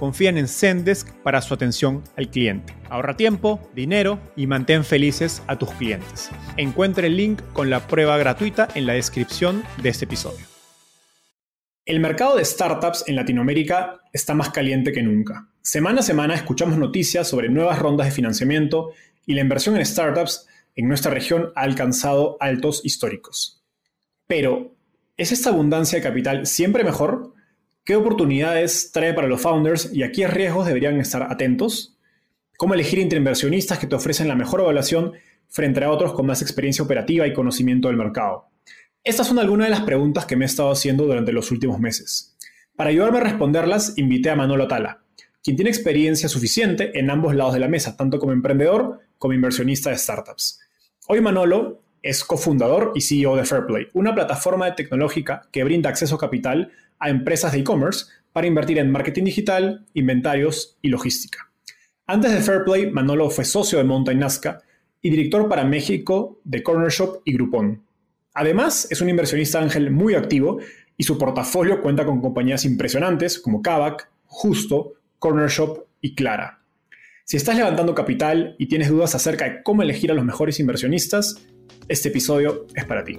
confían en Zendesk para su atención al cliente. Ahorra tiempo, dinero y mantén felices a tus clientes. Encuentre el link con la prueba gratuita en la descripción de este episodio. El mercado de startups en Latinoamérica está más caliente que nunca. Semana a semana escuchamos noticias sobre nuevas rondas de financiamiento y la inversión en startups en nuestra región ha alcanzado altos históricos. Pero, ¿es esta abundancia de capital siempre mejor? ¿Qué oportunidades trae para los founders y a qué riesgos deberían estar atentos? ¿Cómo elegir entre inversionistas que te ofrecen la mejor evaluación frente a otros con más experiencia operativa y conocimiento del mercado? Estas son algunas de las preguntas que me he estado haciendo durante los últimos meses. Para ayudarme a responderlas, invité a Manolo Tala, quien tiene experiencia suficiente en ambos lados de la mesa, tanto como emprendedor como inversionista de startups. Hoy Manolo es cofundador y CEO de Fairplay, una plataforma tecnológica que brinda acceso a capital a empresas de e-commerce para invertir en marketing digital, inventarios y logística. Antes de Fairplay, Manolo fue socio de Mountain Nazca y director para México de Corner Shop y Groupon. Además, es un inversionista ángel muy activo y su portafolio cuenta con compañías impresionantes como Kavak, Justo, Corner Shop y Clara. Si estás levantando capital y tienes dudas acerca de cómo elegir a los mejores inversionistas, este episodio es para ti.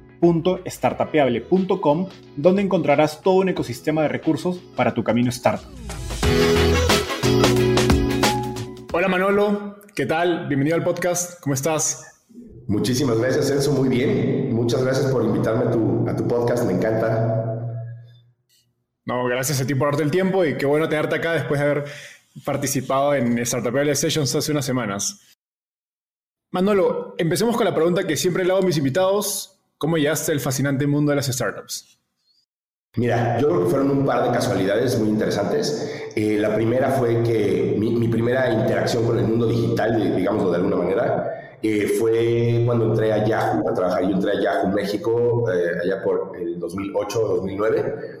www.startapeable.com, donde encontrarás todo un ecosistema de recursos para tu camino startup. Hola Manolo, ¿qué tal? Bienvenido al podcast, ¿cómo estás? Muchísimas gracias, Enzo, muy bien. Muchas gracias por invitarme a tu, a tu podcast, me encanta. No, gracias a ti por darte el tiempo y qué bueno tenerte acá después de haber participado en Startup Sessions hace unas semanas. Manolo, empecemos con la pregunta que siempre le hago a mis invitados. ¿Cómo llegaste al fascinante mundo de las startups? Mira, yo creo que fueron un par de casualidades muy interesantes. Eh, la primera fue que mi, primera interacción con el mundo digital, digámoslo de alguna manera, eh, fue cuando entré a Yahoo a trabajar. Yo entré a Yahoo México eh, allá por el 2008 o 2009.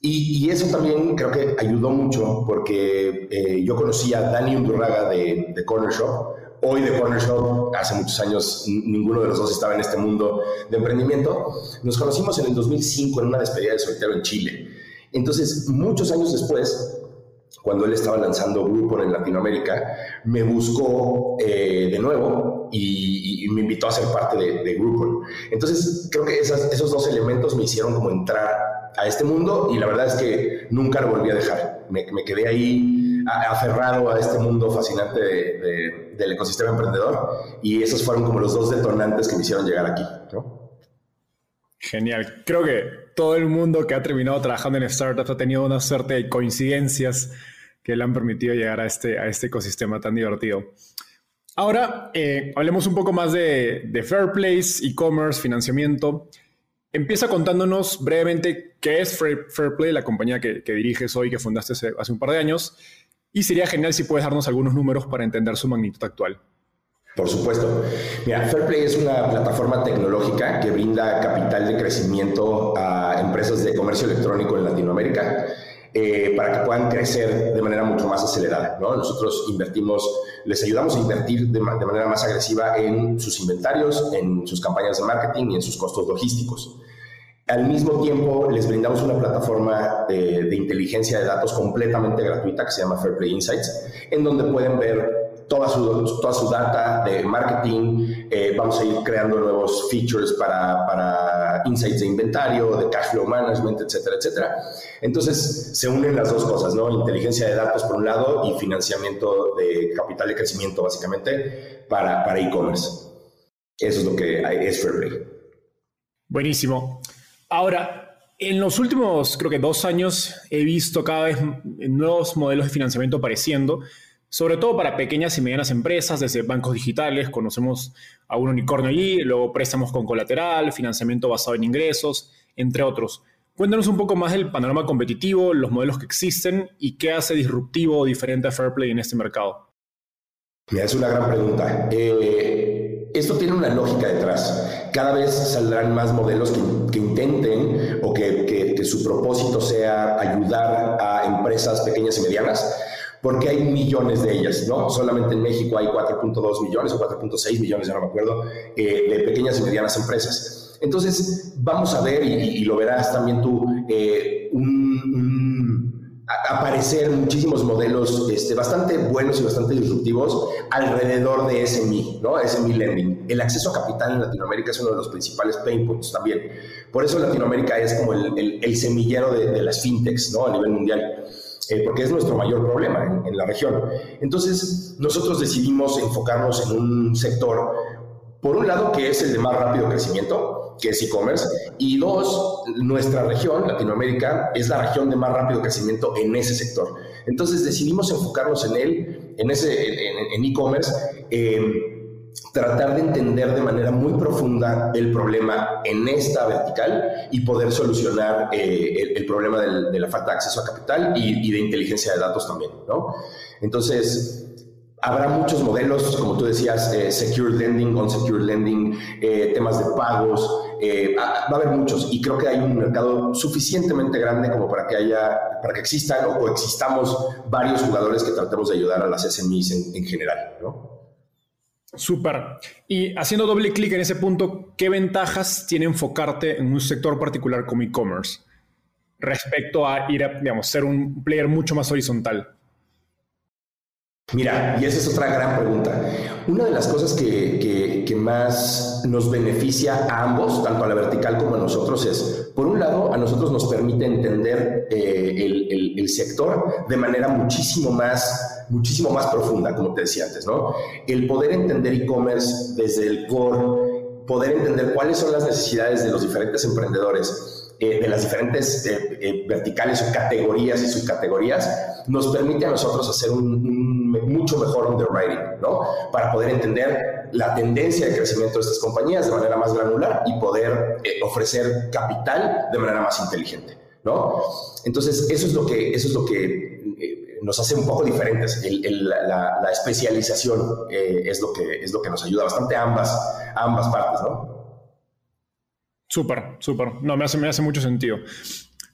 Y, eso también creo que ayudó mucho porque yo conocí a Dani Undurraga de, de Corner Shop, hoy de Corner Shop, hace muchos años ninguno de los dos estaba en este mundo de emprendimiento. Nos conocimos en el 2005 en una despedida de soltero en Chile. Entonces, muchos años después, cuando él estaba lanzando Groupon en Latinoamérica, me buscó eh, de nuevo y, me invitó a ser parte de, de Groupon. Entonces, creo que esos dos elementos me hicieron como entrar a este mundo y la verdad es que nunca lo volví a dejar. Me, me quedé ahí aferrado a este mundo fascinante del ecosistema emprendedor y esos fueron como los dos detonantes que me hicieron llegar aquí. Genial. Creo que todo el mundo que ha terminado trabajando en startups ha tenido una suerte de coincidencias que le han permitido llegar a este, a este ecosistema tan divertido. Ahora, eh, hablemos un poco más de, de e-commerce, financiamiento. Empieza contándonos brevemente qué es Fairplay, la compañía que, diriges hoy, que fundaste hace, un par de años, y sería genial si puedes darnos algunos números para entender su magnitud actual. Por supuesto. Mira, Fairplay es una plataforma tecnológica que brinda capital de crecimiento a empresas de comercio electrónico en Latinoamérica eh, para que puedan crecer de manera mucho más acelerada. ¿no? Nosotros invertimos, les ayudamos a invertir de, manera más agresiva en sus inventarios, en sus campañas de marketing y en sus costos logísticos. Al mismo tiempo, les brindamos una plataforma de, inteligencia de datos completamente gratuita que se llama Fairplay Insights, en donde pueden ver toda su, toda su data de marketing, eh, vamos a ir creando nuevos features para, para, insights de inventario, de cash flow management, etcétera, etcétera. Entonces se unen las dos cosas, ¿no? Inteligencia de datos por un lado y financiamiento de capital de crecimiento básicamente para, para e-commerce. Eso es lo que es Fairplay. Buenísimo. Ahora, en los últimos, creo que dos años, he visto cada vez nuevos modelos de financiamiento apareciendo sobre todo para pequeñas y medianas empresas, desde bancos digitales, conocemos a un unicornio allí, luego préstamos con colateral, financiamiento basado en ingresos, entre otros. Cuéntanos un poco más del panorama competitivo, los modelos que existen y qué hace disruptivo o diferente a Fairplay en este mercado. Mira, es una gran pregunta. Eh, esto tiene una lógica detrás. Cada vez saldrán más modelos que, intenten o que, que su propósito sea ayudar a empresas pequeñas y medianas porque hay millones de ellas, ¿no? Solamente en México hay 4.2 millones o 4.6 millones, ya no me acuerdo, eh, de pequeñas y medianas empresas. Entonces, vamos a ver, y, lo verás también tú, eh, aparecer muchísimos modelos este, bastante buenos y bastante disruptivos alrededor de SMI, ¿no? SMI Lending. El acceso a capital en Latinoamérica es uno de los principales pain points también. Por eso Latinoamérica es como el, semillero de, de, las fintechs, ¿no? A nivel mundial. Eh, porque es nuestro mayor problema en, la región. Entonces, nosotros decidimos enfocarnos en un sector, por un lado, que es el de más rápido crecimiento, que es e-commerce, y dos, nuestra región, Latinoamérica, es la región de más rápido crecimiento en ese sector. Entonces, decidimos enfocarnos en él, en ese, en e-commerce. Tratar de entender de manera muy profunda el problema en esta vertical y poder solucionar eh, el, problema de la falta de acceso a capital y, de inteligencia de datos también, ¿no? Entonces, habrá muchos modelos, como tú decías, eh, secure lending, unsecure lending, eh, temas de pagos, va a haber muchos y creo que hay un mercado suficientemente grande como para que haya, para que existan o existamos varios jugadores que tratemos de ayudar a las SMEs en, en general, ¿no? Súper. Y haciendo doble clic en ese punto, ¿qué ventajas tiene enfocarte en un sector particular como e-commerce respecto a ir a, digamos, ser un player mucho más horizontal? Mira, y esa es otra gran pregunta. Una de las cosas que, que, más nos beneficia a ambos, tanto a la vertical como a nosotros, es, por un lado, a nosotros nos permite entender eh, el, el, sector de manera muchísimo más, muchísimo más profunda, como te decía antes, ¿no? El poder entender e-commerce desde el core, poder entender cuáles son las necesidades de los diferentes emprendedores, eh, de las diferentes eh, eh, verticales o categorías y subcategorías, nos permite a nosotros hacer un, mucho mejor underwriting, ¿no? Para poder entender la tendencia de crecimiento de estas compañías de manera más granular y poder ofrecer capital de manera más inteligente, ¿no? Entonces, eso es lo que, eso es lo que nos hace un poco diferentes. la, especialización es, lo que, es lo que nos ayuda bastante a ambas, ambas partes, ¿no? Súper, súper. No, me hace, me hace mucho sentido.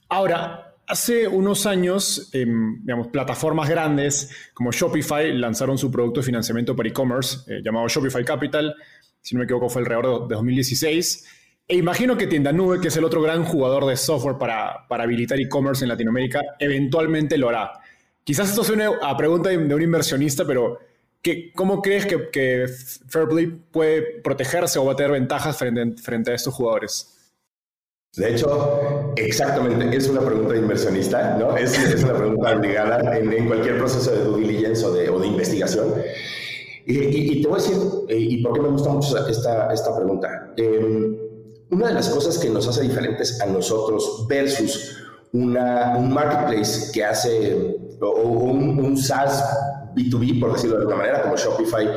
Ahora, hace unos años, em, digamos, plataformas grandes como Shopify lanzaron su producto de financiamiento para e-commerce eh, llamado Shopify Capital. Si no me equivoco, fue alrededor de 2016. E imagino que Tienda Nube, que es el otro gran jugador de software para, para habilitar e-commerce en Latinoamérica, eventualmente lo hará. Quizás esto suene a pregunta de, un inversionista, pero ¿qué, ¿cómo crees que, que, Fairplay puede protegerse o va a tener ventajas frente a estos jugadores? De hecho, exactamente, es una pregunta de inversionista, ¿no? Es, una pregunta obligada en, cualquier proceso de due diligence o de, investigación. Y, te voy a decir, eh, y por qué me gusta mucho esta, esta pregunta. Em, una de las cosas que nos hace diferentes a nosotros versus un marketplace que hace, o, un, un, SaaS B2B, por decirlo de alguna manera, como Shopify,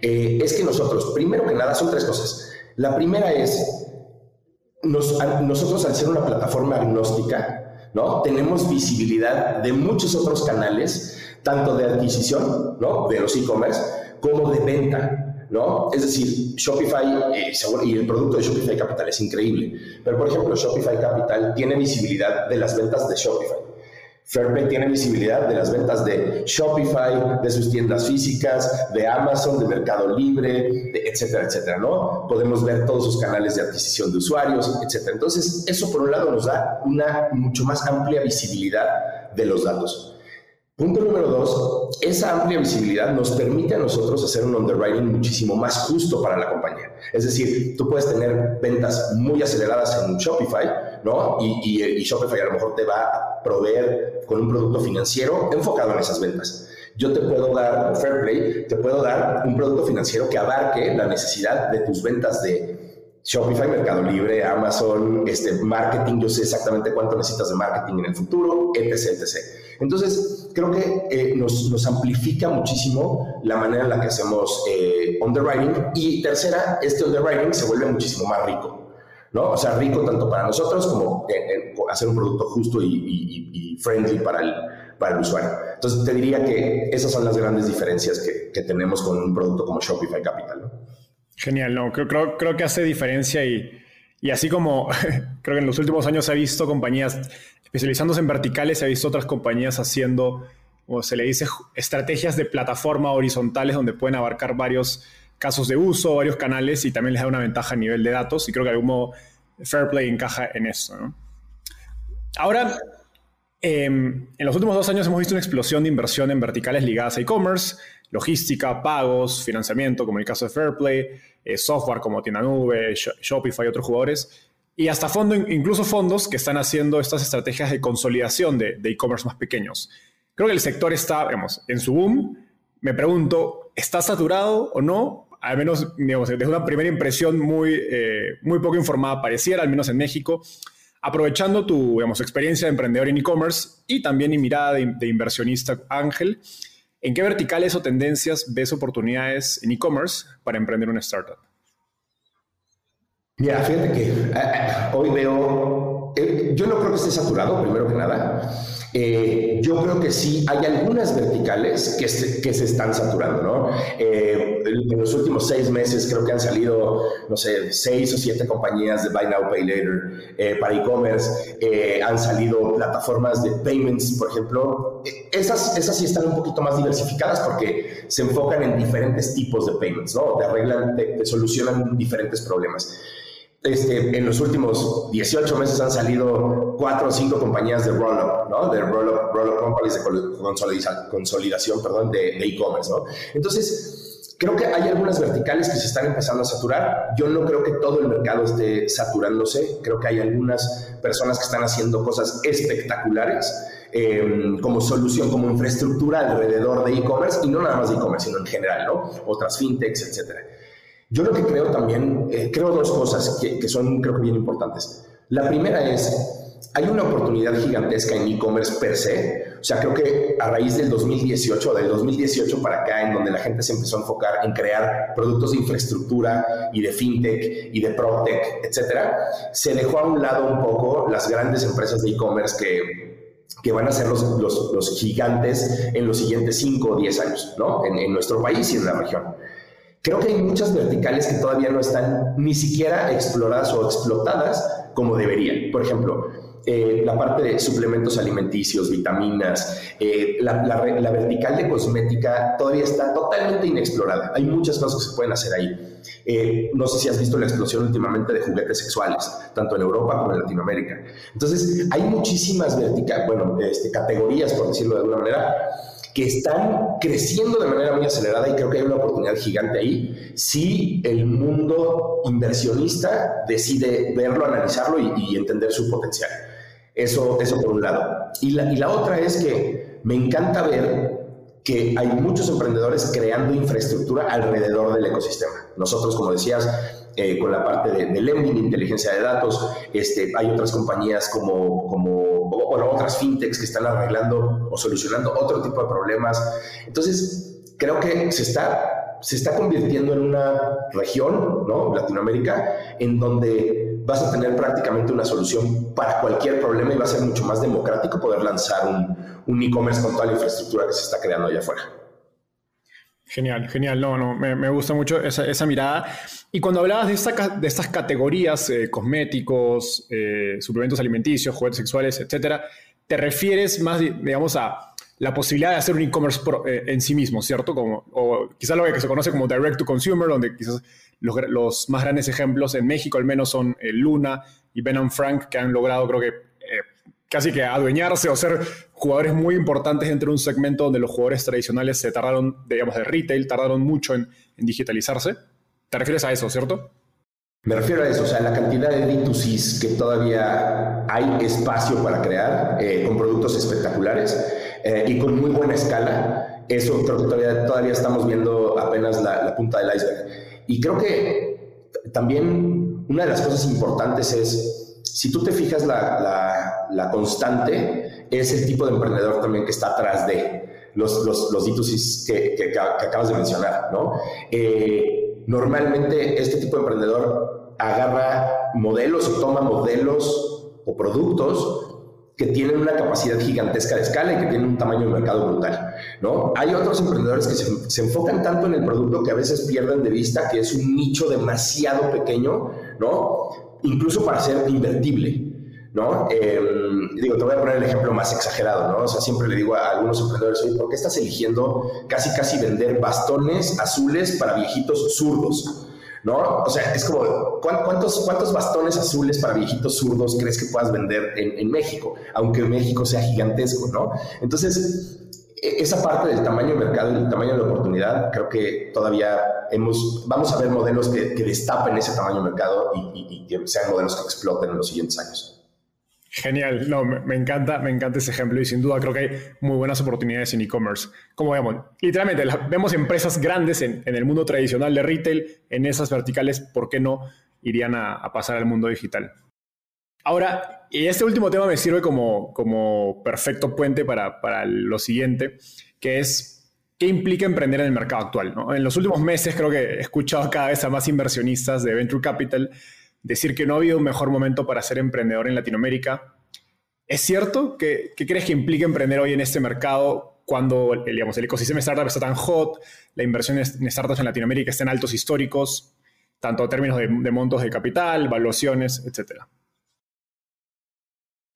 eh, es que nosotros, primero que nada, son tres cosas. La primera es nosotros al ser una plataforma agnóstica, ¿no? Tenemos visibilidad de muchos otros canales, tanto de adquisición, ¿no? De los e-commerce, como de venta. ¿no? Es decir, Shopify eh, y el producto de Shopify Capital es increíble, pero por ejemplo, Shopify Capital tiene visibilidad de las ventas de Shopify. Fairplay tiene visibilidad de las ventas de Shopify, de sus tiendas físicas, de Amazon, de Mercado Libre, etcétera, etcétera, ¿no? Podemos ver todos sus canales de adquisición de usuarios, etcétera. Entonces, eso por un lado nos da una mucho más amplia visibilidad de los datos. Punto número dos, esa amplia visibilidad nos permite a nosotros hacer un underwriting muchísimo más justo para la compañía. Es decir, tú puedes tener ventas muy aceleradas en Shopify, ¿no? Y, y, Shopify a lo mejor te va a proveer con un producto financiero enfocado en esas ventas. Yo te puedo dar, Fairplay, te puedo dar un producto financiero que abarque la necesidad de tus ventas de Shopify, Mercado Libre, Amazon, este, marketing, yo sé exactamente cuánto necesitas de marketing en el futuro, etc. etc. Entonces, creo que eh, nos, amplifica muchísimo la manera en la que hacemos eh, underwriting. Y tercera, este underwriting se vuelve muchísimo más rico. ¿No? O sea, rico tanto para nosotros como en, hacer un producto justo y, friendly para el, para el usuario. Entonces, te diría que esas son las grandes diferencias que, que tenemos con un producto como Shopify Capital. ¿no? Genial, no, creo, creo, creo que hace diferencia y, y así como creo que en los últimos años se ha visto compañías especializándose en verticales, se ha visto otras compañías haciendo, como se le dice, estrategias de plataforma horizontales donde pueden abarcar varios casos de uso, varios canales y también les da una ventaja a nivel de datos y creo que de algún modo Fairplay encaja en eso. ¿no? Ahora, em, en los últimos dos años hemos visto una explosión de inversión en verticales ligadas a e-commerce logística, pagos, financiamiento, como el caso de Fairplay, eh, software como Tienda Nube, Shopify y otros jugadores, y hasta fondo, incluso fondos que están haciendo estas estrategias de consolidación de e-commerce más pequeños. Creo que el sector está, digamos, en su boom. Me pregunto, ¿está saturado o no? Al menos, digamos, desde una primera impresión muy, eh, muy poco informada pareciera, al menos en México. Aprovechando tu digamos, experiencia de emprendedor en e-commerce y también mi mirada de, de inversionista Ángel, ¿En qué verticales o tendencias ves oportunidades en e-commerce para emprender una startup? Mira, fíjate que eh, hoy veo, eh, yo no creo que esté saturado, primero que nada. Eh, yo creo que sí, hay algunas verticales que se, que se están saturando, ¿no? Eh, en los últimos seis meses creo que han salido, no sé, seis o siete compañías de Buy Now, Pay Later eh, para e-commerce, han salido plataformas de payments, por ejemplo. Esas, esas sí están un poquito más diversificadas porque se enfocan en diferentes tipos de payments, ¿no? Te arreglan, te solucionan diferentes problemas. Este, en los últimos 18 meses han salido cuatro o cinco compañías de roll-up, ¿no? De roll-up roll companies de consolidación, perdón, de e-commerce, ¿no? Entonces, creo que hay algunas verticales que se están empezando a saturar. Yo no creo que todo el mercado esté saturándose. Creo que hay algunas personas que están haciendo cosas espectaculares. Em, como solución, como infraestructura alrededor de e-commerce y no nada más de e-commerce, sino en general, ¿no? Otras fintechs, etcétera. Yo lo que creo también, eh, creo dos cosas que, que, son, creo que bien importantes. La primera es, hay una oportunidad gigantesca en e-commerce per se. O sea, creo que a raíz del 2018, del 2018 para acá, en donde la gente se empezó a enfocar en crear productos de infraestructura y de fintech y de protech, etcétera, se dejó a un lado un poco las grandes empresas de e-commerce que, que van a ser los, los, los, gigantes en los siguientes 5 o 10 años, ¿no? En, en nuestro país y en la región. Creo que hay muchas verticales que todavía no están ni siquiera exploradas o explotadas como deberían. Por ejemplo, eh, la parte de suplementos alimenticios, vitaminas, eh, la, vertical de cosmética todavía está totalmente inexplorada. Hay muchas cosas que se pueden hacer ahí. Eh, no sé si has visto la explosión últimamente de juguetes sexuales, tanto en Europa como en Latinoamérica. Entonces, hay muchísimas verticales, bueno, este, categorías, por decirlo de alguna manera, que están creciendo de manera muy acelerada y creo que hay una oportunidad gigante ahí si el mundo inversionista decide verlo, analizarlo y, entender su potencial. Eso, eso por un lado. Y la, y la otra es que me encanta ver que hay muchos emprendedores creando infraestructura alrededor del ecosistema. Nosotros, como decías, eh, con la parte de, de, lending, inteligencia de datos, este, hay otras compañías como, como bueno, otras fintechs que están arreglando o solucionando otro tipo de problemas. Entonces, creo que se está, se está convirtiendo en una región, ¿no? Latinoamérica, en donde vas a tener prácticamente una solución para cualquier problema y va a ser mucho más democrático poder lanzar un, un e-commerce con toda la infraestructura que se está creando allá afuera. Genial, genial. No, no, me, gusta mucho esa, mirada. Y cuando hablabas de, esta, de estas categorías, eh, cosméticos, eh, suplementos alimenticios, juguetes sexuales, etcétera, te refieres más, digamos, a la posibilidad de hacer un e-commerce eh, en sí mismo, ¿cierto? Como, o quizás lo que se conoce como direct to consumer, donde quizás los, más grandes ejemplos en México al menos son Luna y Ben Frank, que han logrado, creo que, casi que adueñarse o ser jugadores muy importantes dentro de un segmento donde los jugadores tradicionales se tardaron, digamos, de retail, tardaron mucho en, digitalizarse. ¿Te refieres a eso, cierto? Me refiero a eso, o sea, la cantidad de D2Cs que todavía hay espacio para crear eh, con productos espectaculares eh, y con muy buena escala. Eso creo que todavía, todavía estamos viendo apenas la, la punta del iceberg. Y creo que también una de las cosas importantes es si tú te fijas, la, la, constante es el tipo de emprendedor también que está atrás de los, los, los que, que, acabas de mencionar, ¿no? Eh, normalmente este tipo de emprendedor agarra modelos o toma modelos o productos que tienen una capacidad gigantesca de escala y que tienen un tamaño de mercado brutal, ¿no? Hay otros emprendedores que se, se, enfocan tanto en el producto que a veces pierden de vista que es un nicho demasiado pequeño, ¿no? incluso para ser invertible. ¿No? Em, digo, te voy a poner el ejemplo más exagerado, ¿no? O sea, siempre le digo a algunos emprendedores, oye, ¿por qué estás eligiendo casi, casi vender bastones azules para viejitos zurdos? ¿No? O sea, es como, ¿cuántos, cuántos bastones azules para viejitos zurdos crees que puedas vender en, en México? Aunque México sea gigantesco, ¿no? Entonces, e-, esa parte del tamaño del mercado y el tamaño de la oportunidad, creo que todavía hemos, vamos a ver modelos que, destapen ese tamaño de mercado y, que sean modelos que exploten en los siguientes años. Genial, no, me, encanta, me encanta ese ejemplo y sin duda creo que hay muy buenas oportunidades en e-commerce. Como vemos, literalmente vemos empresas grandes en, el mundo tradicional de retail, en esas verticales, ¿por qué no irían a pasar al mundo digital? Ahora, y este último tema me sirve como, perfecto puente para, para lo siguiente, que es qué implica emprender en el mercado actual. En los últimos meses creo que he escuchado cada vez a más inversionistas de Venture Capital decir que no ha habido un mejor momento para ser emprendedor en Latinoamérica. ¿Es cierto? ¿Qué, crees que implica emprender hoy en este mercado cuando digamos, el ecosistema de startups está tan hot, la inversión en startups en Latinoamérica está en altos históricos, tanto en términos de, de montos de capital, valuaciones, etcétera?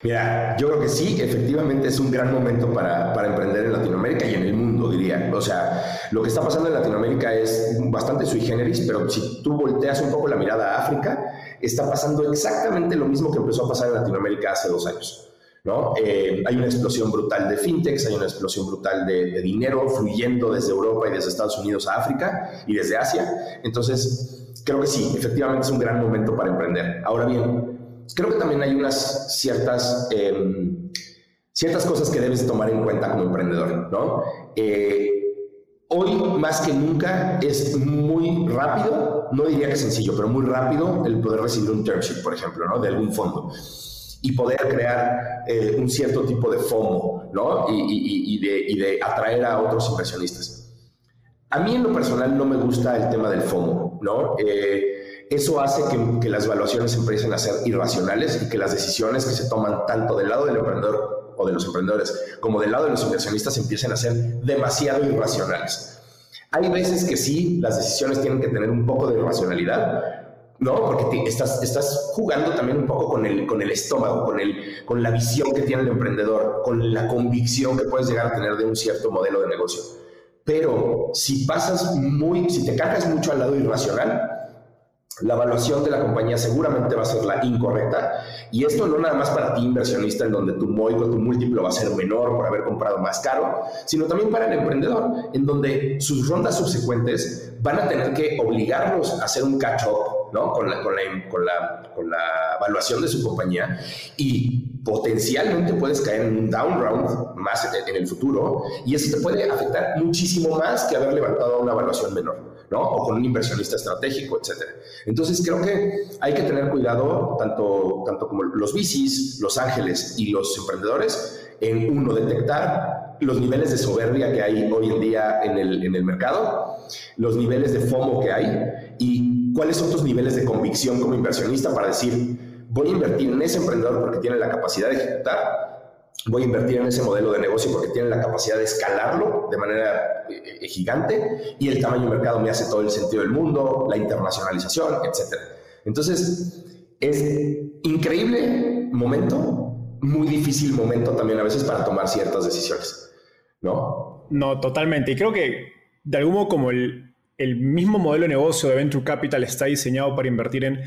Mira, yo creo que sí, efectivamente es un gran momento para, para, emprender en Latinoamérica y en el mundo, diría. O sea, lo que está pasando en Latinoamérica es bastante sui generis, pero si tú volteas un poco la mirada a África, está pasando exactamente lo mismo que empezó a pasar en Latinoamérica hace dos años. ¿no? Eh, hay una explosión brutal de fintechs, hay una explosión brutal de, de dinero fluyendo desde Europa y desde Estados Unidos a África y desde Asia. Entonces, creo que sí, efectivamente es un gran momento para emprender. Ahora bien, creo que también hay unas ciertas, em, ciertas cosas que debes tomar en cuenta como emprendedor, ¿no? Eh, hoy más que nunca es muy rápido, no diría que sencillo, pero muy rápido el poder recibir un term sheet, por ejemplo, ¿no? De algún fondo y poder crear eh, un cierto tipo de FOMO, ¿no? Y, de, y, de, atraer a otros inversionistas. A mí en lo personal no me gusta el tema del FOMO, ¿no? Eh, eso hace que, las evaluaciones empiecen a ser irracionales y que las decisiones que se toman tanto del lado del emprendedor o de los emprendedores como del lado de los inversionistas empiecen a ser demasiado irracionales. Hay veces que sí, las decisiones tienen que tener un poco de racionalidad, ¿no? Porque estás, jugando también un poco con el, estómago, con, con la visión que tiene el emprendedor, con la convicción que puedes llegar a tener de un cierto modelo de negocio. Pero si pasas muy, si te cargas mucho al lado irracional, la evaluación de la compañía seguramente va a ser la incorrecta. Y esto no nada más para ti, inversionista, en donde tu MOIC o tu múltiplo va a ser menor por haber comprado más caro, sino también para el emprendedor, en donde sus rondas subsecuentes van a tener que obligarlos a hacer un catch-up ¿no? con, la, con, la, con, la, con la evaluación de su compañía y potencialmente puedes caer en un down round más en el futuro y eso te puede afectar muchísimo más que haber levantado una evaluación menor. ¿No? O con un inversionista estratégico, etcétera. Entonces creo que hay que tener cuidado, tanto, tanto como los bicis, los ángeles y los emprendedores, en uno, detectar los niveles de soberbia que hay hoy en día en el, en el mercado, los niveles de FOMO que hay y cuáles son tus niveles de convicción como inversionista para decir, voy a invertir en ese emprendedor porque tiene la capacidad de ejecutar voy a invertir en ese modelo de negocio porque tiene la capacidad de escalarlo de manera eh, eh, gigante y el tamaño de mercado me hace todo el sentido del mundo, la internacionalización, etc. Entonces, es increíble momento, muy difícil momento también a veces para tomar ciertas decisiones, ¿no? No, totalmente. Y creo que de algún modo como el, el mismo modelo de negocio de Venture Capital está diseñado para invertir en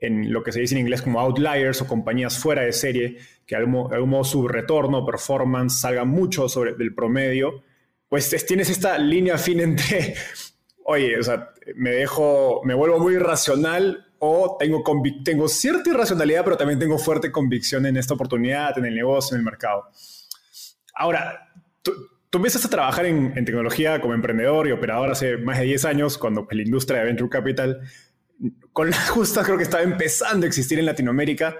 en lo que se dice en inglés como outliers o compañías fuera de serie, que de algún, modo su retorno, performance salga mucho sobre del promedio, pues tienes esta línea fina entre, oye, o sea, me dejo, me vuelvo muy irracional o tengo, tengo cierta irracionalidad, pero también tengo fuerte convicción en esta oportunidad, en el negocio, en el mercado. Ahora, tú, tú a trabajar en, en, tecnología como emprendedor y operador hace más de 10 años, cuando pues, la industria de Venture Capital con la justa creo que estaba empezando a existir en Latinoamérica.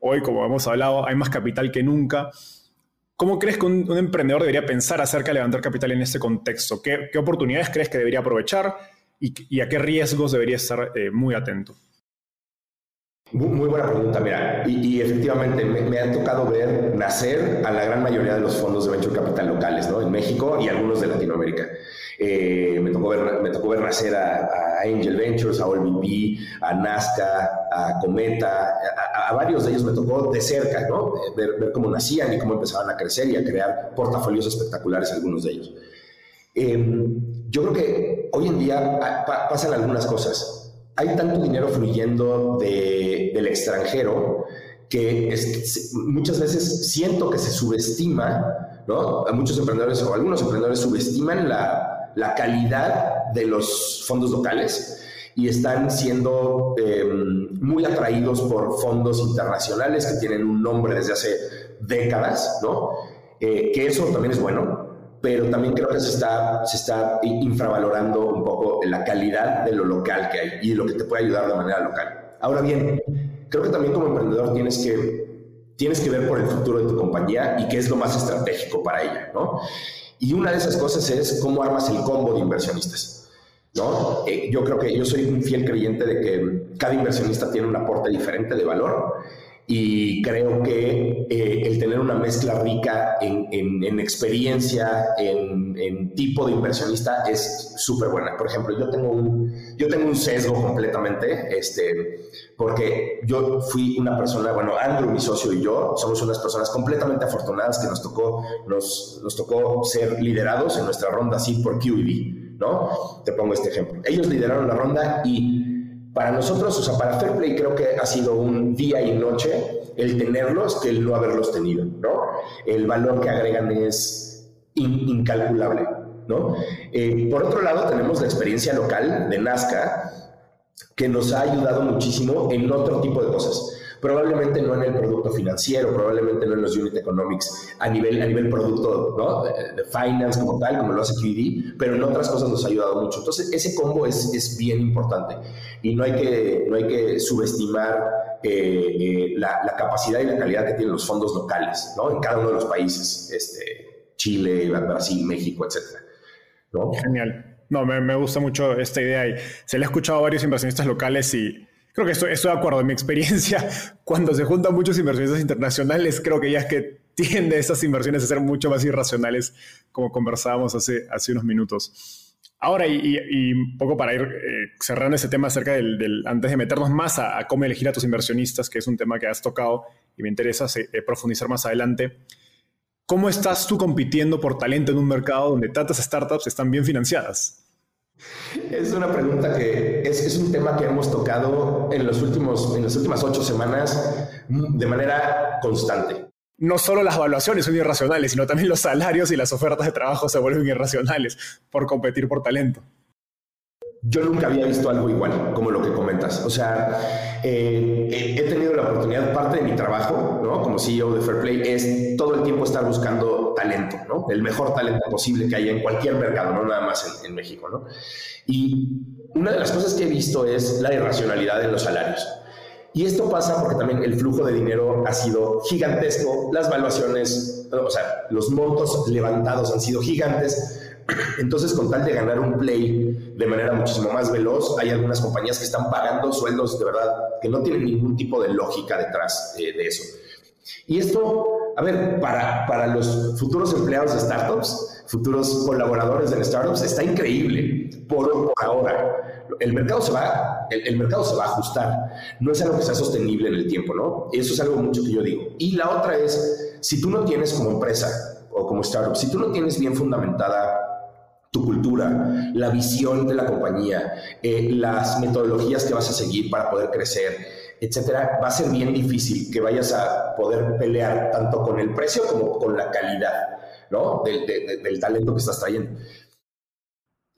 Hoy, como hemos hablado, hay más capital que nunca. ¿Cómo crees que un, emprendedor debería pensar acerca de levantar capital en este contexto? ¿Qué, oportunidades crees que debería aprovechar y, a qué riesgos debería estar eh, muy atento? Muy, buena pregunta, mira, y, efectivamente me, ha tocado ver nacer a la gran mayoría de los fondos de venture capital locales, ¿no? En México y algunos de Latinoamérica. Eh, me, me tocó ver nacer a, Angel Ventures, a OLVP, a Nazca, a Cometa, a, varios de ellos me tocó de cerca, ¿no? Ver, cómo nacían y cómo empezaban a crecer y a crear portafolios espectaculares algunos de ellos. Eh, yo creo que hoy en día pasan algunas cosas hay tanto dinero fluyendo del extranjero que muchas veces siento que se subestima, ¿no? A muchos emprendedores o algunos emprendedores subestiman la, calidad de los fondos locales y están siendo em, muy atraídos por fondos internacionales que tienen un nombre desde hace décadas, ¿no? Eh, que eso también es bueno, pero también creo que se está, se está infravalorando un poco la calidad de lo local que hay y lo que te puede ayudar de manera local. Ahora bien, creo que también como emprendedor tienes que, tienes que ver por el futuro de tu compañía y qué es lo más estratégico para ella, ¿no? Y una de esas cosas es cómo armas el combo de inversionistas. ¿no? Eh, yo creo que yo soy un fiel creyente de que cada inversionista tiene un aporte diferente de valor y creo que eh, el tener una mezcla rica en, en, experiencia, en, en, tipo de inversionista es súper buena. Por ejemplo, yo tengo un, yo tengo un sesgo completamente, este, porque yo fui una persona, bueno, Andrew, mi socio y yo, somos unas personas completamente afortunadas que nos tocó, nos, nos tocó ser liderados en nuestra ronda así por QED, ¿no? Te pongo este ejemplo. Ellos lideraron la ronda y para nosotros, o sea, para Fairplay creo que ha sido un día y noche el tenerlos que el no haberlos tenido, ¿no? El valor que agregan es incalculable, ¿no? Eh, por otro lado, tenemos la experiencia local de Nazca, que nos ha ayudado muchísimo en otro tipo de cosas probablemente no en el producto financiero, probablemente no en los unit economics a nivel, a nivel producto ¿no? de, finance como tal, como lo hace QED, pero en otras cosas nos ha ayudado mucho. Entonces, ese combo es, es bien importante y no hay que, no hay que subestimar eh, eh, la, la, capacidad y la calidad que tienen los fondos locales ¿no? en cada uno de los países, este, Chile, Brasil, México, etcétera. ¿no? Genial. No, me, me, gusta mucho esta idea y se le ha escuchado a varios inversionistas locales y creo que estoy, de acuerdo. En mi experiencia, cuando se juntan muchos inversionistas internacionales, creo que ya es que tiende esas inversiones a ser mucho más irracionales, como conversábamos hace, hace unos minutos. Ahora, y, un poco para ir eh, cerrando ese tema acerca del, antes de meternos más a, cómo elegir a tus inversionistas, que es un tema que has tocado y me interesa eh, profundizar más adelante. ¿Cómo estás tú compitiendo por talento en un mercado donde tantas startups están bien financiadas? Es una pregunta que es, es, un tema que hemos tocado en, los últimos, en las últimas ocho semanas de manera constante. No solo las evaluaciones son irracionales, sino también los salarios y las ofertas de trabajo se vuelven irracionales por competir por talento yo nunca había visto algo igual, como lo que comentas. O sea, eh, he tenido la oportunidad, parte de mi trabajo, ¿no? Como CEO de Fairplay, es todo el tiempo estar buscando talento, ¿no? El mejor talento posible que haya en cualquier mercado, no nada más en, México, ¿no? Y una de las cosas que he visto es la irracionalidad en los salarios. Y esto pasa porque también el flujo de dinero ha sido gigantesco, las valuaciones, o sea, los montos levantados han sido gigantes, entonces, con tal de ganar un play de manera muchísimo más veloz, hay algunas compañías que están pagando sueldos de verdad que no tienen ningún tipo de lógica detrás de, eso. Y esto, a ver, para, para los futuros empleados de startups, futuros colaboradores de startups, está increíble por, ahora. El mercado, se va, el, mercado se va a ajustar. No es algo que sea sostenible en el tiempo, ¿no? Eso es algo mucho que yo digo. Y la otra es, si tú no tienes como empresa o como startup, si tú no tienes bien fundamentada tu cultura, la visión de la compañía, eh, las metodologías que vas a seguir para poder crecer, etcétera, va a ser bien difícil que vayas a poder pelear tanto con el precio como con la calidad ¿no? del, talento que estás trayendo.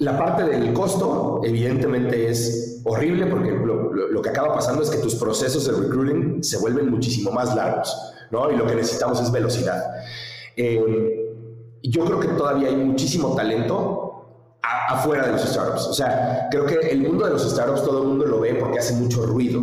La parte del costo, evidentemente, es horrible porque lo, que acaba pasando es que tus procesos de recruiting se vuelven muchísimo más largos, ¿no? Y lo que necesitamos es velocidad. Eh, yo creo que todavía hay muchísimo talento afuera de los startups. O sea, creo que el mundo de los startups todo el mundo lo ve porque hace mucho ruido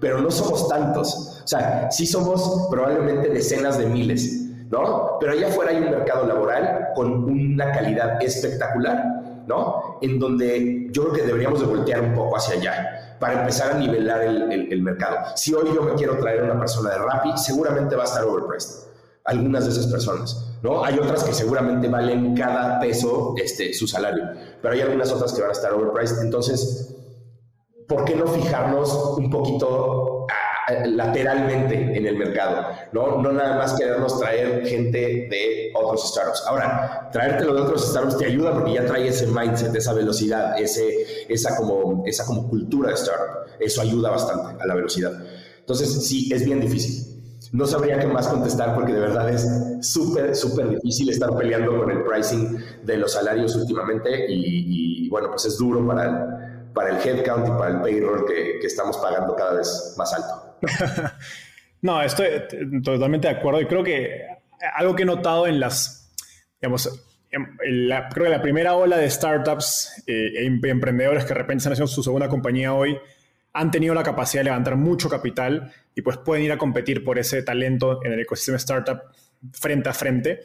pero no somos tantos. O sea, sí somos probablemente decenas de miles, ¿no? Pero allá afuera hay un mercado laboral con una calidad espectacular, ¿no? En donde yo creo que deberíamos de voltear un poco hacia allá para empezar a nivelar el, mercado. Si hoy yo me quiero traer una persona de Rappi, seguramente va a estar overpriced. Algunas de esas personas, ¿no? Hay otras que seguramente valen cada peso este, su salario, pero hay algunas otras que van a estar overpriced. Entonces, ¿por qué no fijarnos un poquito lateralmente en el mercado? ¿no? no nada más querernos traer gente de otros startups. Ahora, traértelo de otros startups te ayuda porque ya trae ese mindset, esa velocidad, ese, esa, como, esa como cultura de startup. Eso ayuda bastante a la velocidad. Entonces, sí, es bien difícil. No sabría qué más contestar porque de verdad es súper, súper difícil estar peleando con el pricing de los salarios últimamente y, y bueno, pues es duro para para el headcount y para el payroll que, estamos pagando cada vez más alto. no, estoy totalmente de acuerdo y creo que algo que he notado en las, digamos, creo que la primera ola de startups e emprendedores que de repente están haciendo su segunda compañía hoy han tenido la capacidad de levantar mucho capital y pues pueden ir a competir por ese talento en el ecosistema startup frente a frente.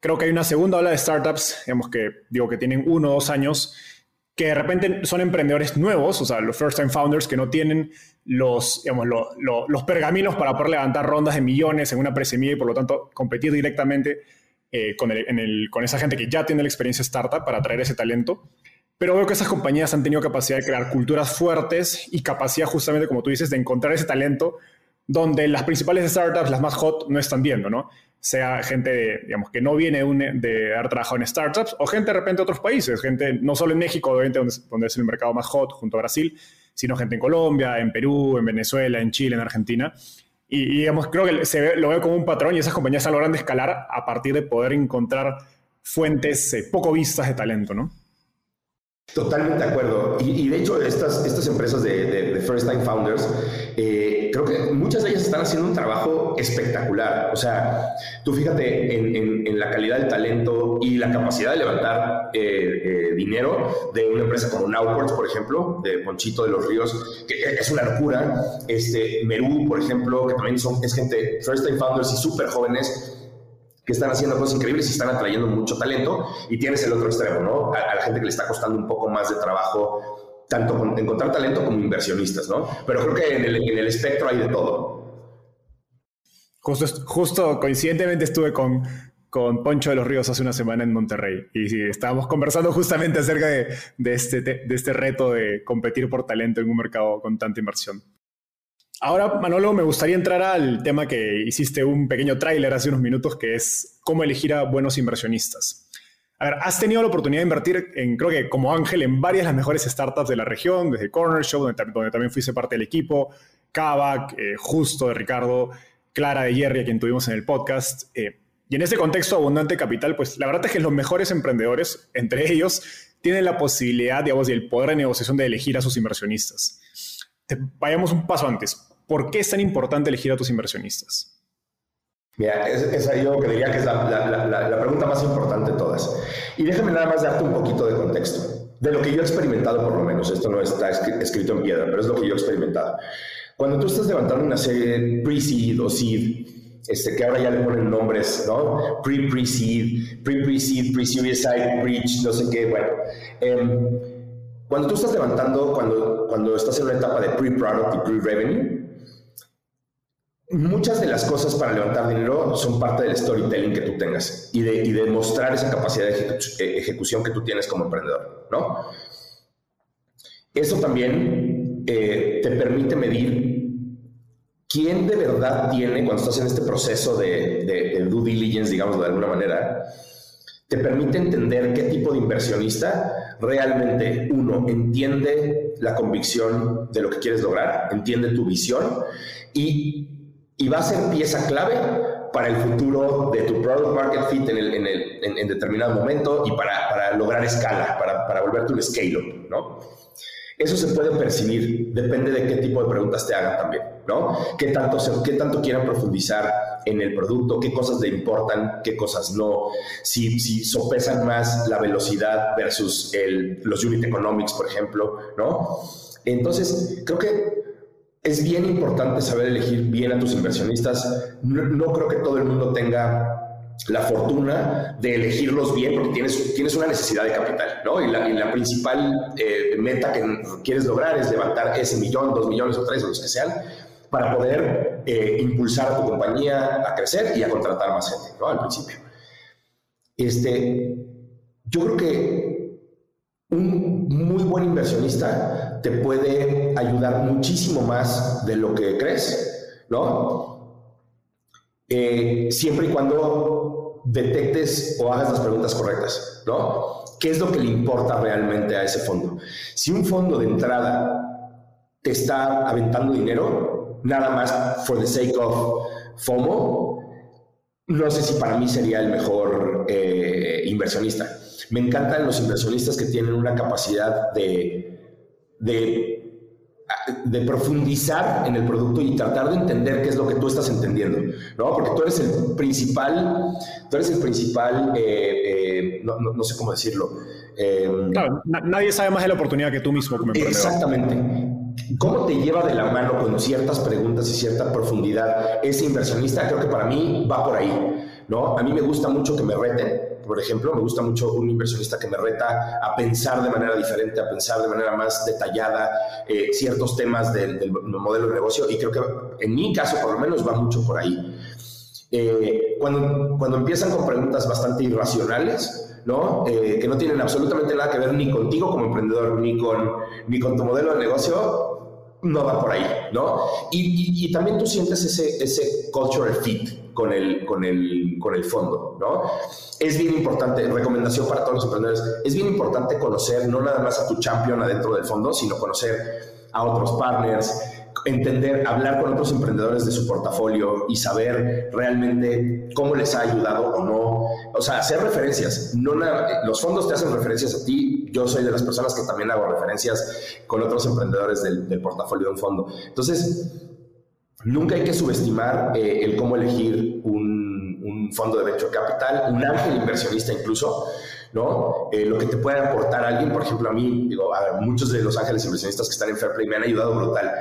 Creo que hay una segunda ola de startups, digamos que digo que tienen uno o dos años que de repente son emprendedores nuevos, o sea, los first time founders que no tienen los, digamos, los pergaminos para poder levantar rondas de millones en una presemilla y por lo tanto competir directamente eh, con, con esa gente que ya tiene la experiencia startup para atraer ese talento. Pero veo que esas compañías han tenido capacidad de crear culturas fuertes y capacidad justamente, como tú dices, de encontrar ese talento donde las principales startups, las más hot, no están viendo, ¿no? Sea gente, digamos, que no viene de, haber trabajado en startups, o gente de repente de otros países, gente no solo en México, obviamente, donde, es el mercado más hot junto a Brasil, sino gente en Colombia, en Perú, en Venezuela, en Chile, en Argentina. Y, digamos, creo que se lo veo como un patrón y esas compañías están logrando escalar a partir de poder encontrar fuentes eh, poco vistas de talento, ¿no? Totalmente de acuerdo. Y, de hecho, estas, estas empresas de, First Time Founders, eh, creo que muchas de ellas están haciendo un trabajo espectacular. O sea, tú fíjate en, la calidad del talento y la capacidad de levantar eh, eh, dinero de una empresa como Nowports, por ejemplo, de Ponchito de los Ríos, que es una locura. Este, Merú, por ejemplo, que también son, es gente First Time Founders y súper jóvenes que están haciendo cosas increíbles y están atrayendo mucho talento. Y tienes el otro extremo, ¿no? A, la gente que le está costando un poco más de trabajo, tanto encontrar talento como inversionistas, ¿no? Pero creo que en el, espectro hay de todo. Justo, justo coincidentemente estuve con, con Poncho de los Ríos hace una semana en Monterrey y estábamos conversando justamente acerca de, de, este, de este reto de competir por talento en un mercado con tanta inversión. Ahora, Manolo, me gustaría entrar al tema que hiciste un pequeño tráiler hace unos minutos, que es cómo elegir a buenos inversionistas. A ver, has tenido la oportunidad de invertir en, creo que como Ángel, en varias de las mejores startups de la región, desde Corner Show, donde, también fuiste parte del equipo, Kavak, eh, Justo de Ricardo, Clara de Jerry, a quien tuvimos en el podcast. Eh, y en ese contexto abundante capital, pues la verdad es que los mejores emprendedores, entre ellos, tienen la posibilidad, digamos, y el poder de negociación de elegir a sus inversionistas vayamos un paso antes. ¿Por qué es tan importante elegir a tus inversionistas? Mira, esa yo diría que es la, pregunta más importante de todas. Y déjame nada más darte un poquito de contexto, de lo que yo he experimentado por lo menos. Esto no está escrito en piedra, pero es lo que yo he experimentado. Cuando tú estás levantando una serie pre-seed o seed, este, que ahora ya le ponen nombres, ¿no? Pre-pre-seed, pre-pre-seed, pre-series side, bridge, no sé qué, bueno. Eh, cuando tú estás levantando, cuando, cuando estás en una etapa de pre-product y pre-revenue, muchas de las cosas para levantar dinero son parte del storytelling que tú tengas y de, y de mostrar esa capacidad de ejecución que tú tienes como emprendedor, ¿no? Eso también eh, te permite medir quién de verdad tiene, cuando estás en este proceso de, de, due diligence, digamos de alguna manera, te permite entender qué tipo de inversionista realmente, uno, entiende la convicción de lo que quieres lograr, entiende tu visión y y va a ser pieza clave para el futuro de tu product market fit en, el, en, el, en, determinado momento y para, para lograr escala, para, para volverte un scale-up, ¿no? Eso se puede percibir, depende de qué tipo de preguntas te hagan también, ¿no? ¿Qué tanto, qué tanto quieran profundizar en el producto, qué cosas le importan, qué cosas no, si, si sopesan más la velocidad versus el, los unit economics, por ejemplo, ¿no? Entonces, creo que es bien importante saber elegir bien a tus inversionistas. No, creo que todo el mundo tenga la fortuna de elegirlos bien porque tienes, tienes una necesidad de capital, ¿no? Y la, principal eh, meta que quieres lograr es levantar ese millón, dos millones o tres o los que sean para poder eh, impulsar a tu compañía a crecer y a contratar más gente, ¿no? Al principio. Este, yo creo que un muy buen inversionista te puede ayudar muchísimo más de lo que crees, ¿no? Eh, siempre y cuando detectes o hagas las preguntas correctas, ¿no? ¿Qué es lo que le importa realmente a ese fondo? Si un fondo de entrada te está aventando dinero, nada más for the sake of FOMO, no sé si para mí sería el mejor eh, inversionista. Me encantan los inversionistas que tienen una capacidad de de, de profundizar en el producto y tratar de entender qué es lo que tú estás entendiendo, ¿no? Porque tú eres el principal, tú eres el principal, eh, eh, no, no, sé cómo decirlo. Eh, claro, nadie sabe más de la oportunidad que tú mismo como Exactamente. ¿Cómo te lleva de la mano con ciertas preguntas y cierta profundidad ese inversionista? Creo que para mí va por ahí, ¿no? A mí me gusta mucho que me reten, por ejemplo, me gusta mucho un inversionista que me reta a pensar de manera diferente, a pensar de manera más detallada eh, ciertos temas del, modelo de negocio y creo que en mi caso por lo menos va mucho por ahí. Eh, cuando, cuando empiezan con preguntas bastante irracionales, ¿no? Eh, que no tienen absolutamente nada que ver ni contigo como emprendedor, ni con, ni con tu modelo de negocio, no va por ahí, ¿no? Y, también tú sientes ese, ese cultural fit, con el, con el, con el fondo, ¿no? Es bien importante, recomendación para todos los emprendedores, es bien importante conocer no nada más a tu champion adentro del fondo, sino conocer a otros partners, entender, hablar con otros emprendedores de su portafolio y saber realmente cómo les ha ayudado o no. O sea, hacer referencias. No los fondos te hacen referencias a ti. Yo soy de las personas que también hago referencias con otros emprendedores del, portafolio de un fondo. Entonces, Nunca hay que subestimar eh, el cómo elegir un, fondo de venture capital, un ángel inversionista incluso, ¿no? Eh, lo que te puede aportar alguien, por ejemplo, a mí, digo, a muchos de los ángeles inversionistas que están en Fairplay me han ayudado brutal.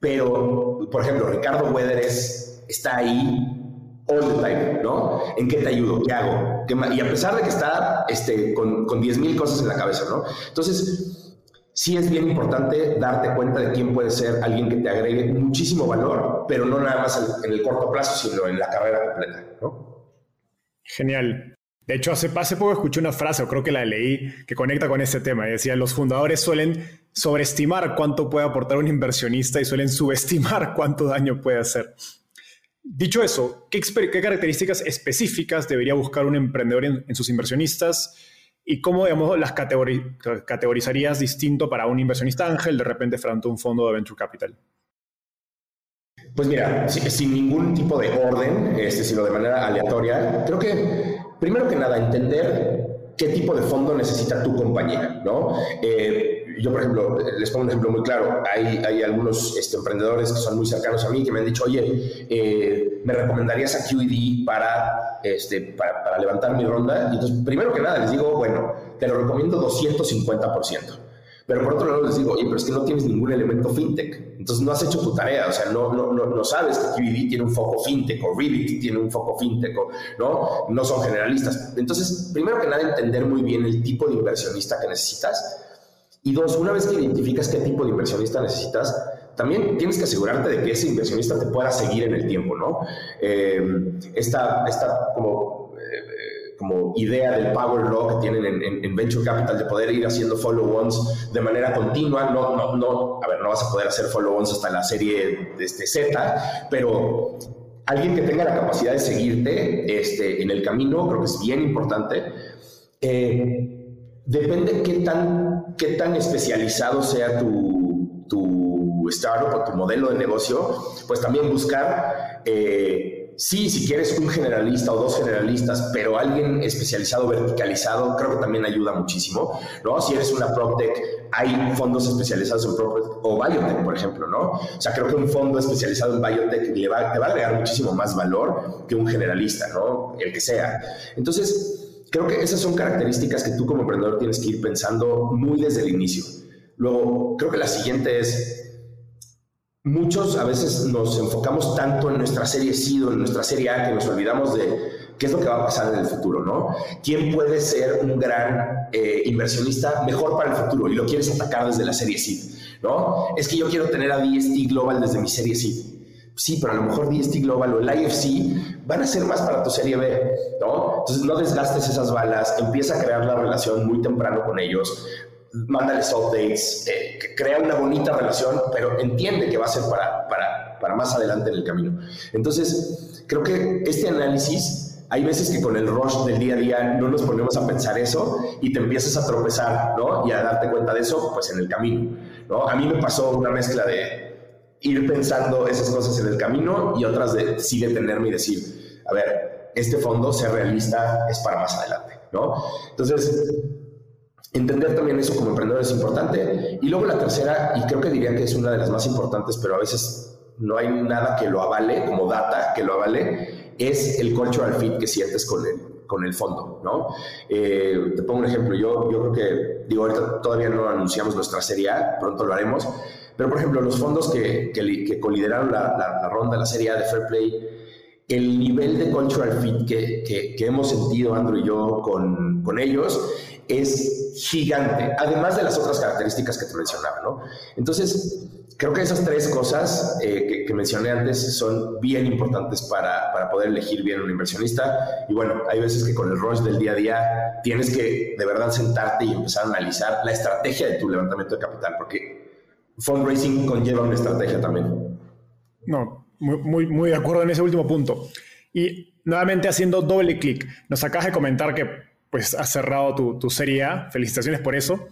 Pero, por ejemplo, Ricardo Weather está ahí all the time, ¿no? ¿En qué te ayudo? ¿Qué hago? y a pesar de que está este, con, con 10.000 cosas en la cabeza, ¿no? Entonces, sí es bien importante darte cuenta de quién puede ser alguien que te agregue muchísimo valor, pero no nada más en el corto plazo, sino en la carrera completa. ¿no? Genial. De hecho, hace, hace poco escuché una frase, o creo que la leí, que conecta con este tema. Y decía, los fundadores suelen sobreestimar cuánto puede aportar un inversionista y suelen subestimar cuánto daño puede hacer. Dicho eso, ¿qué, características específicas debería buscar un emprendedor en, en sus inversionistas? ¿Y cómo, digamos, las categorizarías distinto para un inversionista ángel de repente frente a un fondo de venture capital? Pues mira, sin ningún tipo de orden, este, sino de manera aleatoria, creo que primero que nada entender qué tipo de fondo necesita tu compañía, ¿no? Eh, yo, por ejemplo, les pongo un ejemplo muy claro. Hay, hay algunos este, emprendedores que son muy cercanos a mí que me han dicho, oye, eh, ¿me recomendarías a QED para, este, para, para, levantar mi ronda? Y entonces, primero que nada, les digo, bueno, te lo recomiendo 250%. Pero por otro lado les digo, oye, pero es que no tienes ningún elemento fintech. Entonces no has hecho tu tarea, o sea, no, no, no, no sabes que QED tiene un foco fintech o Revit tiene un foco fintech, o, ¿no? No son generalistas. Entonces, primero que nada, entender muy bien el tipo de inversionista que necesitas y dos, una vez que identificas qué tipo de inversionista necesitas, también tienes que asegurarte de que ese inversionista te pueda seguir en el tiempo, ¿no? Eh, esta, esta como, eh, como idea del power law que tienen en, Venture Capital de poder ir haciendo follow-ons de manera continua, no, no, no, a ver, no vas a poder hacer follow-ons hasta la serie este Z, pero alguien que tenga la capacidad de seguirte este, en el camino, creo que es bien importante. Eh, depende qué tan, qué tan especializado sea tu, tu startup o tu modelo de negocio, pues también buscar, eh, sí, si quieres un generalista o dos generalistas, pero alguien especializado, verticalizado, creo que también ayuda muchísimo, ¿no? Si eres una PropTech, hay fondos especializados en PropTech o Biotech, por ejemplo, ¿no? O sea, creo que un fondo especializado en Biotech le va, te va a agregar muchísimo más valor que un generalista, ¿no? El que sea. Entonces, Creo que esas son características que tú como emprendedor tienes que ir pensando muy desde el inicio. Luego, creo que la siguiente es, muchos a veces nos enfocamos tanto en nuestra serie SID o en nuestra serie A que nos olvidamos de qué es lo que va a pasar en el futuro, ¿no? ¿Quién puede ser un gran eh, inversionista mejor para el futuro y lo quieres atacar desde la serie SID, ¿no? Es que yo quiero tener a DST Global desde mi serie SID sí, pero a lo mejor DST Global o el IFC van a ser más para tu serie B, ¿no? Entonces no desgastes esas balas, empieza a crear la relación muy temprano con ellos, mándales updates, eh, crea una bonita relación, pero entiende que va a ser para, para, para más adelante en el camino. Entonces, creo que este análisis hay veces que con el rush del día a día no nos ponemos a pensar eso y te empiezas a tropezar, ¿no? Y a darte cuenta de eso, pues en el camino, ¿no? A mí me pasó una mezcla de ir pensando esas cosas en el camino y otras de sí detenerme y decir, a ver, este fondo, ser realista, es para más adelante, ¿no? Entonces, entender también eso como emprendedor es importante. Y luego la tercera, y creo que diría que es una de las más importantes, pero a veces no hay nada que lo avale, como data que lo avale, es el cultural fit que sientes con el, con el fondo, ¿no? Eh, te pongo un ejemplo, yo, yo creo que, digo, ahorita todavía no anunciamos nuestra serie A, pronto lo haremos, pero, por ejemplo, los fondos que, que, colideraron la, la, ronda, la Serie A de Fair Play, el nivel de cultural fit que, que, hemos sentido Andrew y yo con, con, ellos es gigante, además de las otras características que te mencionaba, ¿no? Entonces, creo que esas tres cosas eh, que, mencioné antes son bien importantes para, para, poder elegir bien un inversionista. Y bueno, hay veces que con el rush del día a día tienes que de verdad sentarte y empezar a analizar la estrategia de tu levantamiento de capital, porque fundraising conlleva una estrategia también. No, muy, muy, de acuerdo en ese último punto. Y nuevamente haciendo doble clic, nos acabas de comentar que pues has cerrado tu, tu serie A, felicitaciones por eso,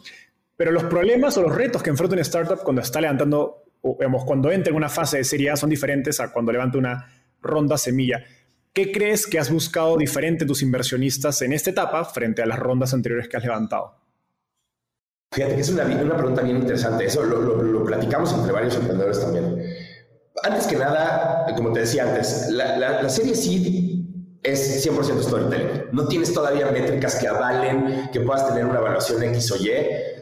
pero los problemas o los retos que enfrenta una startup cuando está levantando, o cuando entra en una fase de serie A son diferentes a cuando levanta una ronda semilla. ¿Qué crees que has buscado diferente tus inversionistas en esta etapa frente a las rondas anteriores que has levantado? Fíjate que es una, una pregunta bien interesante. Eso lo, lo, platicamos entre varios emprendedores también. Antes que nada, como te decía antes, la, la, serie Seed es 100% storytelling. No tienes todavía métricas que avalen que puedas tener una evaluación X o Y,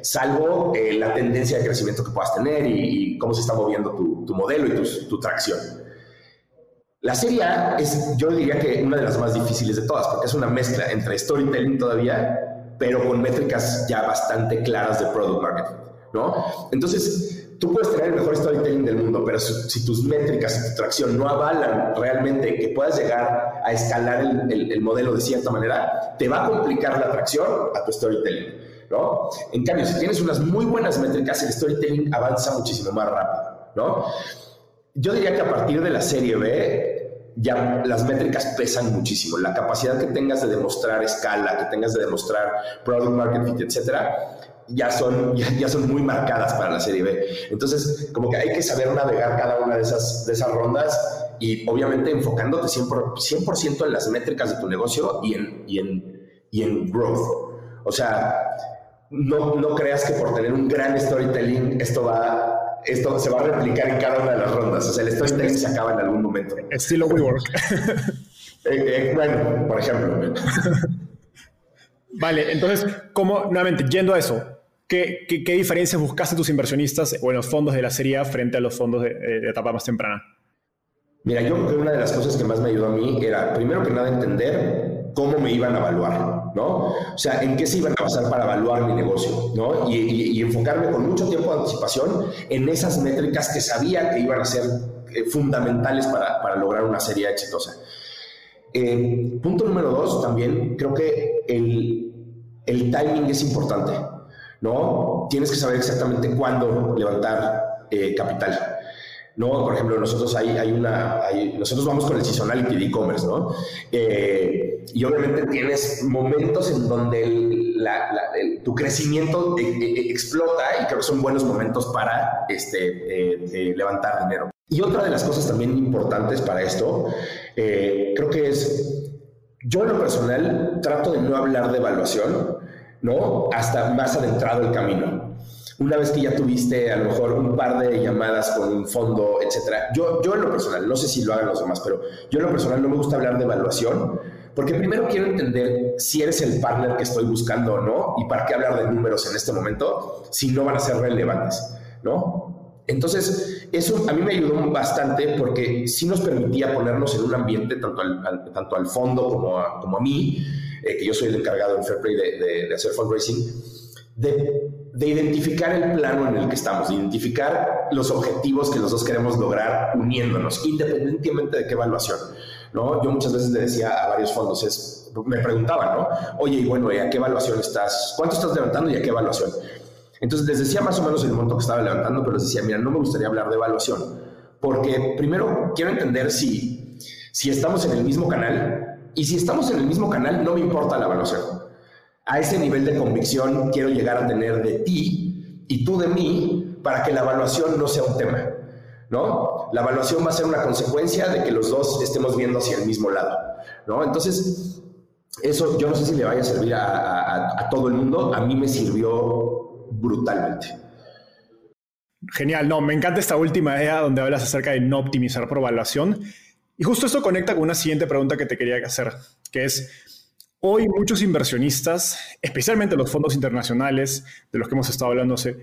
salvo eh, la tendencia de crecimiento que puedas tener y, cómo se está moviendo tu, tu modelo y tu, tu, tracción. La serie A es, yo diría que una de las más difíciles de todas, porque es una mezcla entre storytelling todavía pero con métricas ya bastante claras de product marketing, ¿no? Entonces, tú puedes tener el mejor storytelling del mundo, pero si, tus métricas y tu tracción no avalan realmente que puedas llegar a escalar el, el, modelo de cierta manera, te va a complicar la tracción a tu storytelling, ¿no? En cambio, si tienes unas muy buenas métricas, el storytelling avanza muchísimo más rápido, ¿no? Yo diría que a partir de la serie B, ya las métricas pesan muchísimo. La capacidad que tengas de demostrar escala, que tengas de demostrar product market fit, etcétera, ya son, ya, son muy marcadas para la serie B. Entonces, como que hay que saber navegar cada una de esas, de esas rondas y obviamente enfocándote 100%, 100 en las métricas de tu negocio y en, y en, y en growth. O sea, no, no creas que por tener un gran storytelling esto va esto se va a replicar en cada una de las rondas. O sea, el storytelling se acaba en algún momento. Estilo WeWork. eh, eh, bueno, por ejemplo. vale, entonces, ¿cómo, nuevamente, yendo a eso, ¿qué, qué, diferencias buscaste tus inversionistas o en los fondos de la serie A frente a los fondos de, de etapa más temprana? Mira, yo creo que una de las cosas que más me ayudó a mí era, primero que nada, entender cómo me iban a evaluar. ¿No? O sea, ¿en qué se iban a basar para evaluar mi negocio, ¿no? Y, enfocarme con mucho tiempo de anticipación en esas métricas que sabía que iban a ser eh, fundamentales para, para, lograr una serie exitosa. Eh, punto número dos, también creo que el, el timing es importante, ¿no? Tienes que saber exactamente cuándo levantar eh, capital. ¿No? Por ejemplo, nosotros hay, hay una, nosotros vamos con el seasonality de e-commerce, ¿no? Eh, y obviamente tienes momentos en donde tu crecimiento e, e, e, explota y creo que son buenos momentos para este, levantar dinero. Y otra de las cosas también importantes para esto, creo que es, yo en lo personal trato de no hablar de evaluación, ¿no? Hasta más adentrado el camino. Una vez que ya tuviste a lo mejor un par de llamadas con un fondo, etcétera. Yo, yo en lo personal, no sé si lo hagan los demás, pero yo en lo personal no me gusta hablar de evaluación, porque primero quiero entender si eres el partner que estoy buscando o no, y para qué hablar de números en este momento si no van a ser relevantes, ¿no? Entonces, eso a mí me ayudó bastante porque sí nos permitía ponernos en un ambiente, tanto al, tanto al fondo como a, como a mí, eh, que yo soy el encargado en Fairplay de, de, hacer fundraising, de, de, identificar el plano en el que estamos, de identificar los objetivos que los dos queremos lograr uniéndonos, independientemente de qué evaluación. ¿no? Yo muchas veces le decía a varios fondos, es, me preguntaban, ¿no? Oye, y bueno, ¿y a qué evaluación estás? ¿Cuánto estás levantando y a qué evaluación? Entonces les decía más o menos el monto que estaba levantando, pero les decía, mira, no me gustaría hablar de evaluación, porque primero quiero entender si, si estamos en el mismo canal, y si estamos en el mismo canal, no me importa la evaluación. A ese nivel de convicción quiero llegar a tener de ti y tú de mí para que la evaluación no sea un tema. ¿no? La evaluación va a ser una consecuencia de que los dos estemos viendo hacia el mismo lado, ¿no? Entonces, eso yo no sé si le vaya a servir a, todo el mundo, a mí me sirvió brutalmente. Genial, no, me encanta esta última idea donde hablas acerca de no optimizar por evaluación. Y justo esto conecta con una siguiente pregunta que te quería hacer, que es, hoy muchos inversionistas, especialmente los fondos internacionales, de los que hemos estado hablando hace,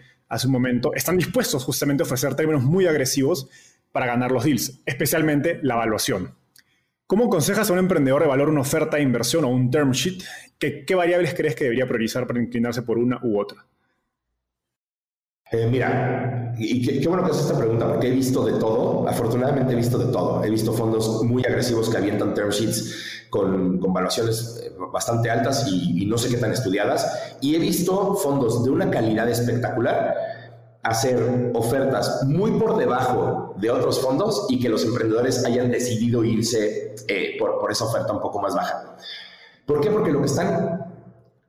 un momento, están dispuestos justamente a ofrecer términos muy agresivos para ganar los deals, especialmente la evaluación. ¿Cómo aconsejas a un emprendedor evaluar una oferta de inversión o un term sheet? ¿Qué, qué variables crees que debería priorizar para inclinarse por una u otra? Eh, mira, y qué, bueno que haces esta pregunta, porque he visto de todo, afortunadamente he visto de todo. He visto fondos muy agresivos que avientan term sheets con, con valuaciones eh, bastante altas y, no sé qué tan estudiadas. Y he visto fondos de una calidad espectacular hacer ofertas muy por debajo de otros fondos y que los emprendedores hayan decidido irse eh, por, por esa oferta un poco más baja. ¿Por qué? Porque lo que están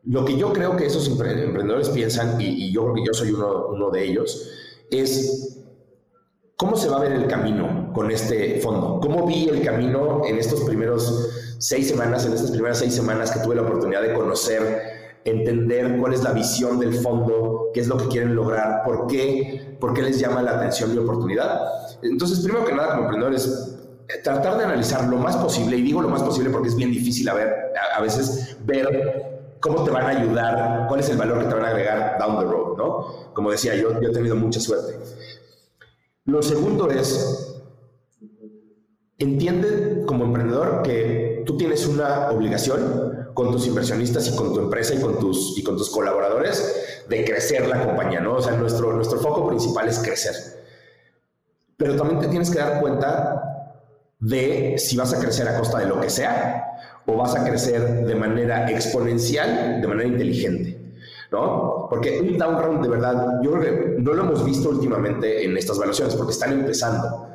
lo que yo creo que esos emprendedores piensan, y, yo creo que yo soy uno, uno, de ellos, es cómo se va a ver el camino con este fondo. ¿Cómo vi el camino en estos primeros seis semanas, en estas primeras seis semanas que tuve la oportunidad de conocer, entender cuál es la visión del fondo, qué es lo que quieren lograr, por qué, por qué les llama la atención mi oportunidad? Entonces, primero que nada, como emprendedores, eh, tratar de analizar lo más posible, y digo lo más posible porque es bien difícil a, ver, a veces ver cómo te van a ayudar, cuál es el valor que te van a agregar down the road, ¿no? Como decía, yo, yo he tenido mucha suerte. Lo segundo es, entiende como emprendedor que tú tienes una obligación con tus inversionistas y con tu empresa y con tus, y con tus colaboradores de crecer la compañía, ¿no? O sea, nuestro, nuestro foco principal es crecer. Pero también te tienes que dar cuenta de si vas a crecer a costa de lo que sea o vas a crecer de manera exponencial, de manera inteligente. ¿no? Porque un down round de verdad, yo creo que no lo hemos visto últimamente en estas valuaciones porque están empezando.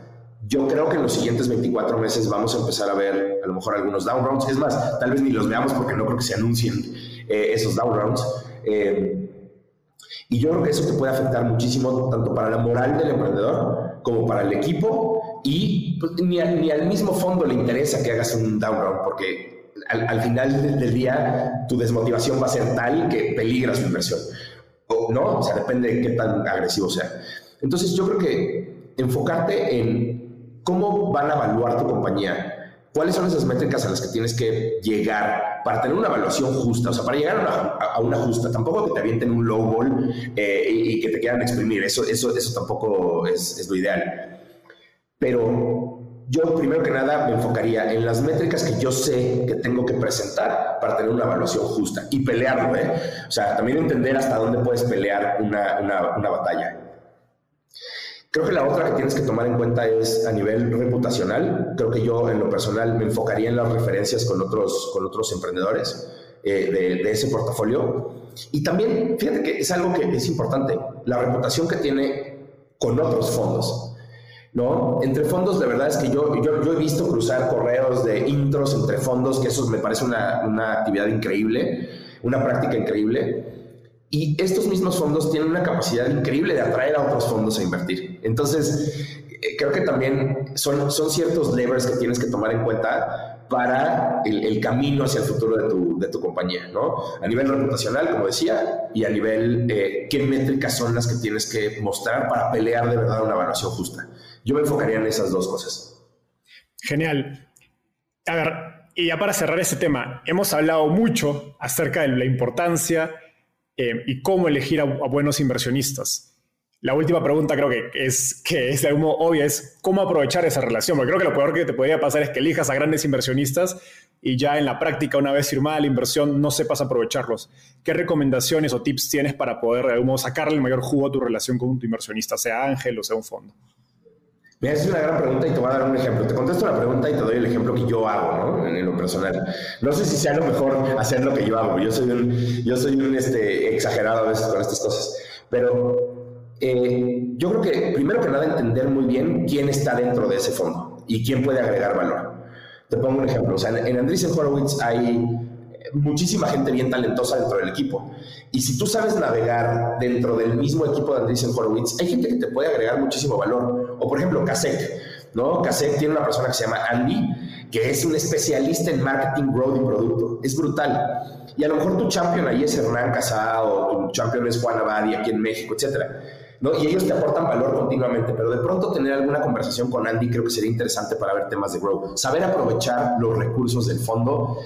Yo creo que en los siguientes 24 meses vamos a empezar a ver a lo mejor algunos down rounds. Es más, tal vez ni los veamos porque no creo que se anuncien eh, esos down rounds. Eh, y yo creo que eso te puede afectar muchísimo tanto para la moral del emprendedor como para el equipo y pues, ni, ni al mismo fondo le interesa que hagas un down round porque al, final del, día tu desmotivación va a ser tal que peligra su inversión. O no, o sea, depende de qué tan agresivo sea. Entonces yo creo que enfocarte en cómo van a evaluar tu compañía, cuáles son esas métricas a las que tienes que llegar para tener una evaluación justa, o sea, para llegar a una, justa, tampoco que te avienten un low ball eh, y, que te quieran exprimir, eso, eso, eso tampoco es, es lo ideal. Pero yo primero que nada me enfocaría en las métricas que yo sé que tengo que presentar para tener una evaluación justa y pelearlo, ¿eh? O sea, también entender hasta dónde puedes pelear una, una, una batalla. Creo que la otra que tienes que tomar en cuenta es a nivel reputacional. Creo que yo en lo personal me enfocaría en las referencias con otros, con otros emprendedores eh, de, de, ese portafolio. Y también, fíjate que es algo que es importante, la reputación que tiene con otros fondos. ¿No? Entre fondos, de verdad es que yo, yo, he visto cruzar correos de intros entre fondos, que eso me parece una, una actividad increíble, una práctica increíble. Y estos mismos fondos tienen una capacidad increíble de atraer a otros fondos a invertir. Entonces, eh, creo que también son, son ciertos levers que tienes que tomar en cuenta para el, el, camino hacia el futuro de tu, de tu compañía, ¿no? A nivel reputacional, como decía, y a nivel eh, qué métricas son las que tienes que mostrar para pelear de verdad una evaluación justa. Yo me enfocaría en esas dos cosas. Genial. A ver, y ya para cerrar ese tema, hemos hablado mucho acerca de la importancia eh, y cómo elegir a, buenos inversionistas. La última pregunta creo que es, que es de algún modo obvia, es cómo aprovechar esa relación, porque creo que lo peor que te podría pasar es que elijas a grandes inversionistas y ya en la práctica, una vez firmada la inversión, no sepas aprovecharlos. ¿Qué recomendaciones o tips tienes para poder de sacarle el mayor jugo a tu relación con tu inversionista, sea ángel o sea un fondo? Mira, es una gran pregunta y te voy a dar un ejemplo. Te contesto la pregunta y te doy el ejemplo que yo hago, ¿no? En, lo personal. No sé si sea lo mejor hacer lo que yo hago. Yo soy un, yo soy un este, exagerado a veces con estas cosas. Pero eh, yo creo que primero que nada entender muy bien quién está dentro de ese fondo y quién puede agregar valor. Te pongo un ejemplo. O sea, en, en Andreessen Horowitz hay muchísima gente bien talentosa dentro del equipo. Y si tú sabes navegar dentro del mismo equipo de Andreessen Horowitz, hay gente que te puede agregar muchísimo valor. O por ejemplo, Kasek, ¿no? Kasek tiene una persona que se llama Andy, que es un especialista en marketing, growth y producto. Es brutal. Y a lo mejor tu champion ahí es Hernán Casado, tu champion es Juan Abadi aquí en México, etcétera. ¿no? Y ellos te aportan valor continuamente, pero de pronto tener alguna conversación con Andy creo que sería interesante para ver temas de growth. Saber aprovechar los recursos del fondo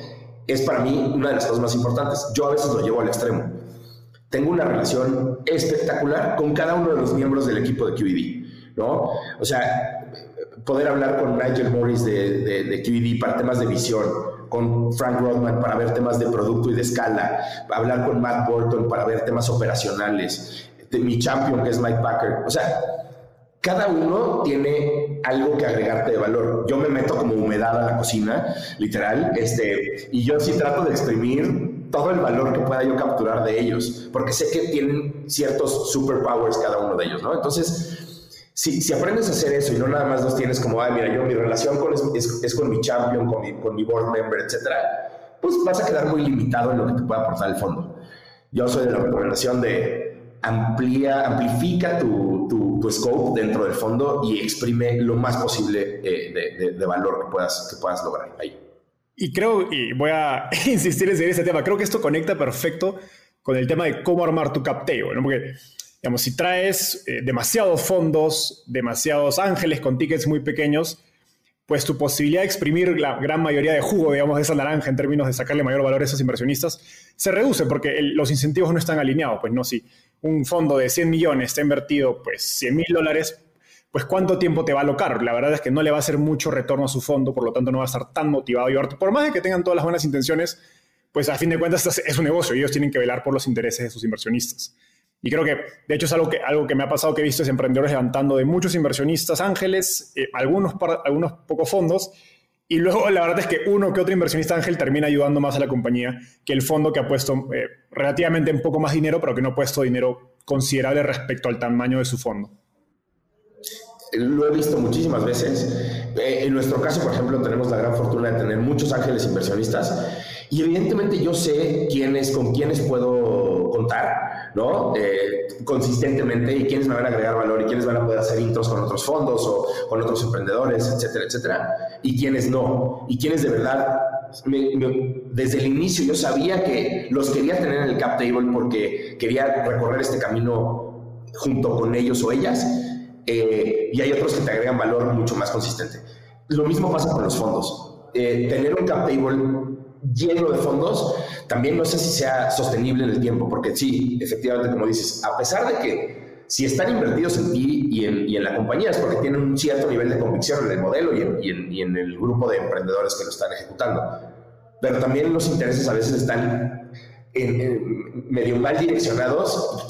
es para mí una de las cosas más importantes. Yo a veces lo llevo al extremo. Tengo una relación espectacular con cada uno de los miembros del equipo de QED, ¿no? O sea, poder hablar con Nigel Morris de, de, de QED para temas de visión, con Frank Rodman para ver temas de producto y de escala, hablar con Matt Burton para ver temas operacionales, de mi champion que es Mike Packer. O sea, cada uno tiene algo que agregarte de valor. Yo me meto como humedad a la cocina, literal, este, y yo sí trato de exprimir todo el valor que pueda yo capturar de ellos, porque sé que tienen ciertos superpowers cada uno de ellos, ¿no? Entonces, si, si aprendes a hacer eso y no nada más los tienes como, ay, mira, yo mi relación con es, es, es con mi champion, con mi, con mi board member, etcétera, pues vas a quedar muy limitado en lo que te pueda aportar el fondo. Yo soy de la recomendación de amplía, amplifica tu, tu, tu, scope dentro del fondo y exprime lo más posible eh, de, de, de, valor que puedas, que puedas lograr ahí. Y creo, y voy a insistir en ese tema, creo que esto conecta perfecto con el tema de cómo armar tu cap table, ¿no? Porque, digamos, si traes eh, demasiados fondos, demasiados ángeles con tickets muy pequeños, pues tu posibilidad de exprimir la gran mayoría de jugo, digamos, de esa naranja en términos de sacarle mayor valor a esos inversionistas, se reduce porque los incentivos no están alineados. Pues no, si un fondo de 100 millones está invertido, pues 100 mil dólares, pues ¿cuánto tiempo te va a alocar? La verdad es que no le va a hacer mucho retorno a su fondo, por lo tanto no va a estar tan motivado a llevarte. Por más de que tengan todas las buenas intenciones, pues a fin de cuentas es un negocio y ellos tienen que velar por los intereses de sus inversionistas. Y creo que, de hecho, es algo que, algo que me ha pasado que he visto es emprendedores levantando de muchos inversionistas ángeles, eh, algunos, algunos pocos fondos, y luego la verdad es que uno que otro inversionista ángel termina ayudando más a la compañía que el fondo que ha puesto eh, relativamente un poco más dinero, pero que no ha puesto dinero considerable respecto al tamaño de su fondo. Lo he visto muchísimas veces. Eh, en nuestro caso, por ejemplo, tenemos la gran fortuna de tener muchos ángeles inversionistas y evidentemente yo sé quiénes, con quiénes puedo contar, ¿no? Eh, consistentemente y quiénes me van a agregar valor y quiénes van a poder hacer intros con otros fondos o con otros emprendedores, etcétera, etcétera, y quiénes no, y quiénes de verdad desde el inicio yo sabía que los quería tener en el cap table porque quería recorrer este camino junto con ellos o ellas, eh, y hay otros que te agregan valor mucho más consistente. Lo mismo pasa con los fondos. Eh, tener un cap table lleno de fondos, también no sé si sea sostenible en el tiempo, porque sí, efectivamente, como dices, a pesar de que si están invertidos en ti y en, y en, la compañía es porque tienen un cierto nivel de convicción en el modelo y en, y en, y en el grupo de emprendedores que lo están ejecutando. Pero también los intereses a veces están medio mal direccionados.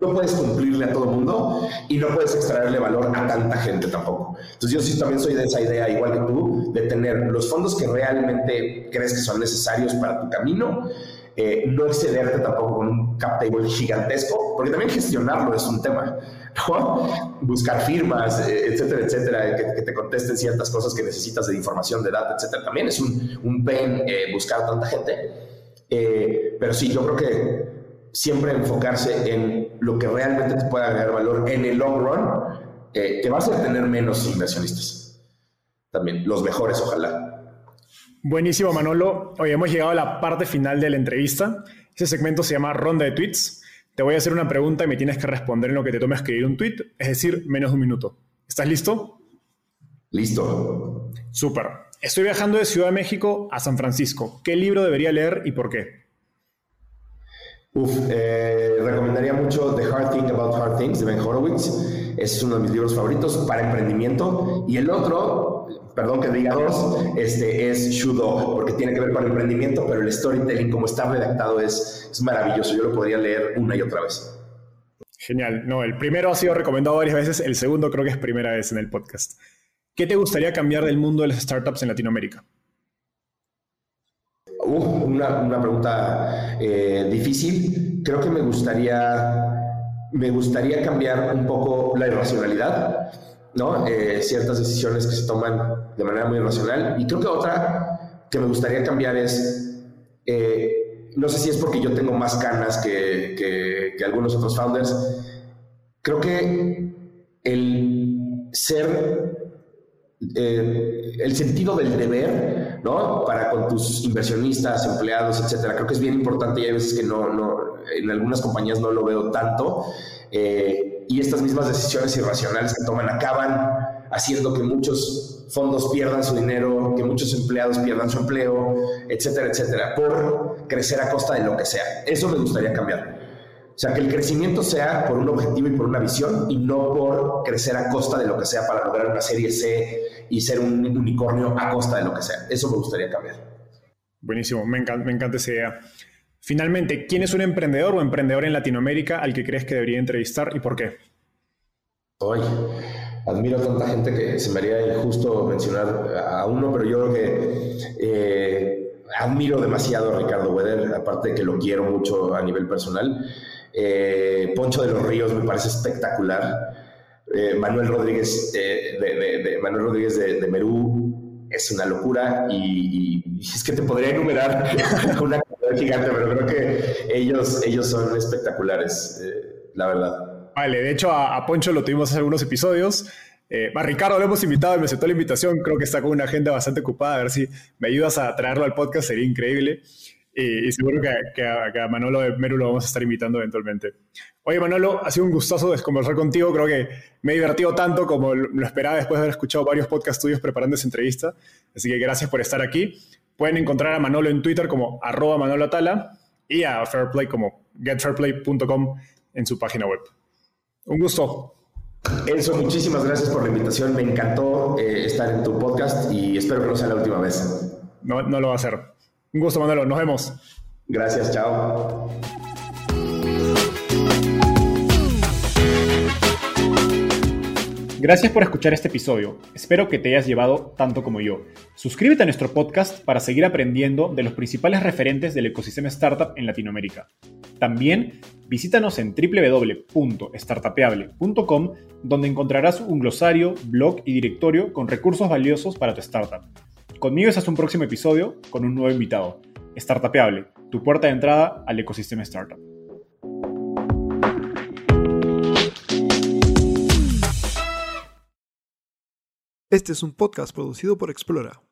No puedes cumplirle a todo mundo y no puedes extraerle valor a tanta gente tampoco. Entonces yo sí también soy de esa idea, igual que tú, de tener los fondos que realmente crees que son necesarios para tu camino eh, no excederte tampoco con un cap table gigantesco, porque también gestionarlo es un tema. Buscar firmas, eh, etcétera, etcétera, que, te contesten ciertas cosas que necesitas de información, de data, etcétera. También es un, un pain eh, buscar tanta gente. pero sí, yo creo que siempre enfocarse en lo que realmente te puede agregar valor en el long run, te va a hacer tener menos inversionistas. También, los mejores, ojalá. Buenísimo, Manolo. Hoy hemos llegado a la parte final de la entrevista. Ese segmento se llama Ronda de Tweets. Te voy a hacer una pregunta y me tienes que responder en lo que te tome escribir un tweet, es decir, menos de un minuto. ¿Estás listo? Listo. Súper. Estoy viajando de Ciudad de México a San Francisco. ¿Qué libro debería leer y por qué? Uf, eh, recomendaría mucho The Hard Thing About Hard Things de Ben Horowitz. Es uno de mis libros favoritos para emprendimiento. Y el otro, perdón que diga dos, este, es Shudo, porque tiene que ver con emprendimiento, pero el storytelling, como está redactado, es, es maravilloso. Yo lo podría leer una y otra vez. Genial. No, el primero ha sido recomendado varias veces, el segundo creo que es primera vez en el podcast. ¿Qué te gustaría cambiar del mundo de las startups en Latinoamérica? Una, una, pregunta eh, difícil. Creo que me gustaría, me gustaría cambiar un poco la irracionalidad, ¿no? Eh, ciertas decisiones que se toman de manera muy irracional. Y creo que otra que me gustaría cambiar es, eh, no sé si es porque yo tengo más canas que, que, que algunos otros founders, creo que el ser eh, el sentido del deber, ¿no? Para con tus inversionistas, empleados, etcétera. Creo que es bien importante y hay veces que no, no en algunas compañías no lo veo tanto. Eh, y estas mismas decisiones irracionales que toman acaban haciendo que muchos fondos pierdan su dinero, que muchos empleados pierdan su empleo, etcétera, etcétera, por crecer a costa de lo que sea. Eso me gustaría cambiar. O sea, que el crecimiento sea por un objetivo y por una visión y no por crecer a costa de lo que sea para lograr una serie C y ser un unicornio a costa de lo que sea. Eso me gustaría cambiar. Buenísimo, me encanta, me encanta esa idea. Finalmente, ¿quién es un emprendedor o emprendedor en Latinoamérica al que crees que debería entrevistar y por qué? Hoy admiro a tanta gente que se me haría injusto mencionar a uno, pero yo creo que eh, admiro demasiado a Ricardo Weder, aparte de que lo quiero mucho a nivel personal. Eh, Poncho de los Ríos me parece espectacular. Eh, Manuel Rodríguez, eh, de, Manuel Rodríguez de, Merú es una locura y, es que te podría enumerar una cantidad gigante, pero creo que ellos, ellos son espectaculares, la verdad. Vale, de hecho a, Poncho lo tuvimos hace algunos episodios. a Ricardo lo hemos invitado y me aceptó la invitación. Creo que está con una agenda bastante ocupada. A ver si me ayudas a traerlo al podcast, sería increíble. Y, seguro que, a, Manolo de Meru lo vamos a estar invitando eventualmente. Oye, Manolo, ha sido un gustazo conversar contigo. Creo que me he divertido tanto como lo esperaba después de haber escuchado varios podcasts tuyos preparando esa entrevista. Así que gracias por estar aquí. Pueden encontrar a Manolo en Twitter como arroba Manolo Atala y a Fairplay como getfairplay.com en su página web. Un gusto. Enzo, muchísimas gracias por la invitación. Me encantó eh, estar en tu podcast y espero que no sea la última vez. No, no lo va a ser. Un gusto, Manolo. Nos vemos. Gracias, chao. Gracias por escuchar este episodio. Espero que te hayas llevado tanto como yo. Suscríbete a nuestro podcast para seguir aprendiendo de los principales referentes del ecosistema startup en Latinoamérica. También visítanos en www.startapeable.com donde encontrarás un glosario, blog y directorio con recursos valiosos para tu startup. Conmigo es hasta un próximo episodio con un nuevo invitado. Startupeable, tu puerta de entrada al ecosistema startup. Este es un podcast producido por Explora.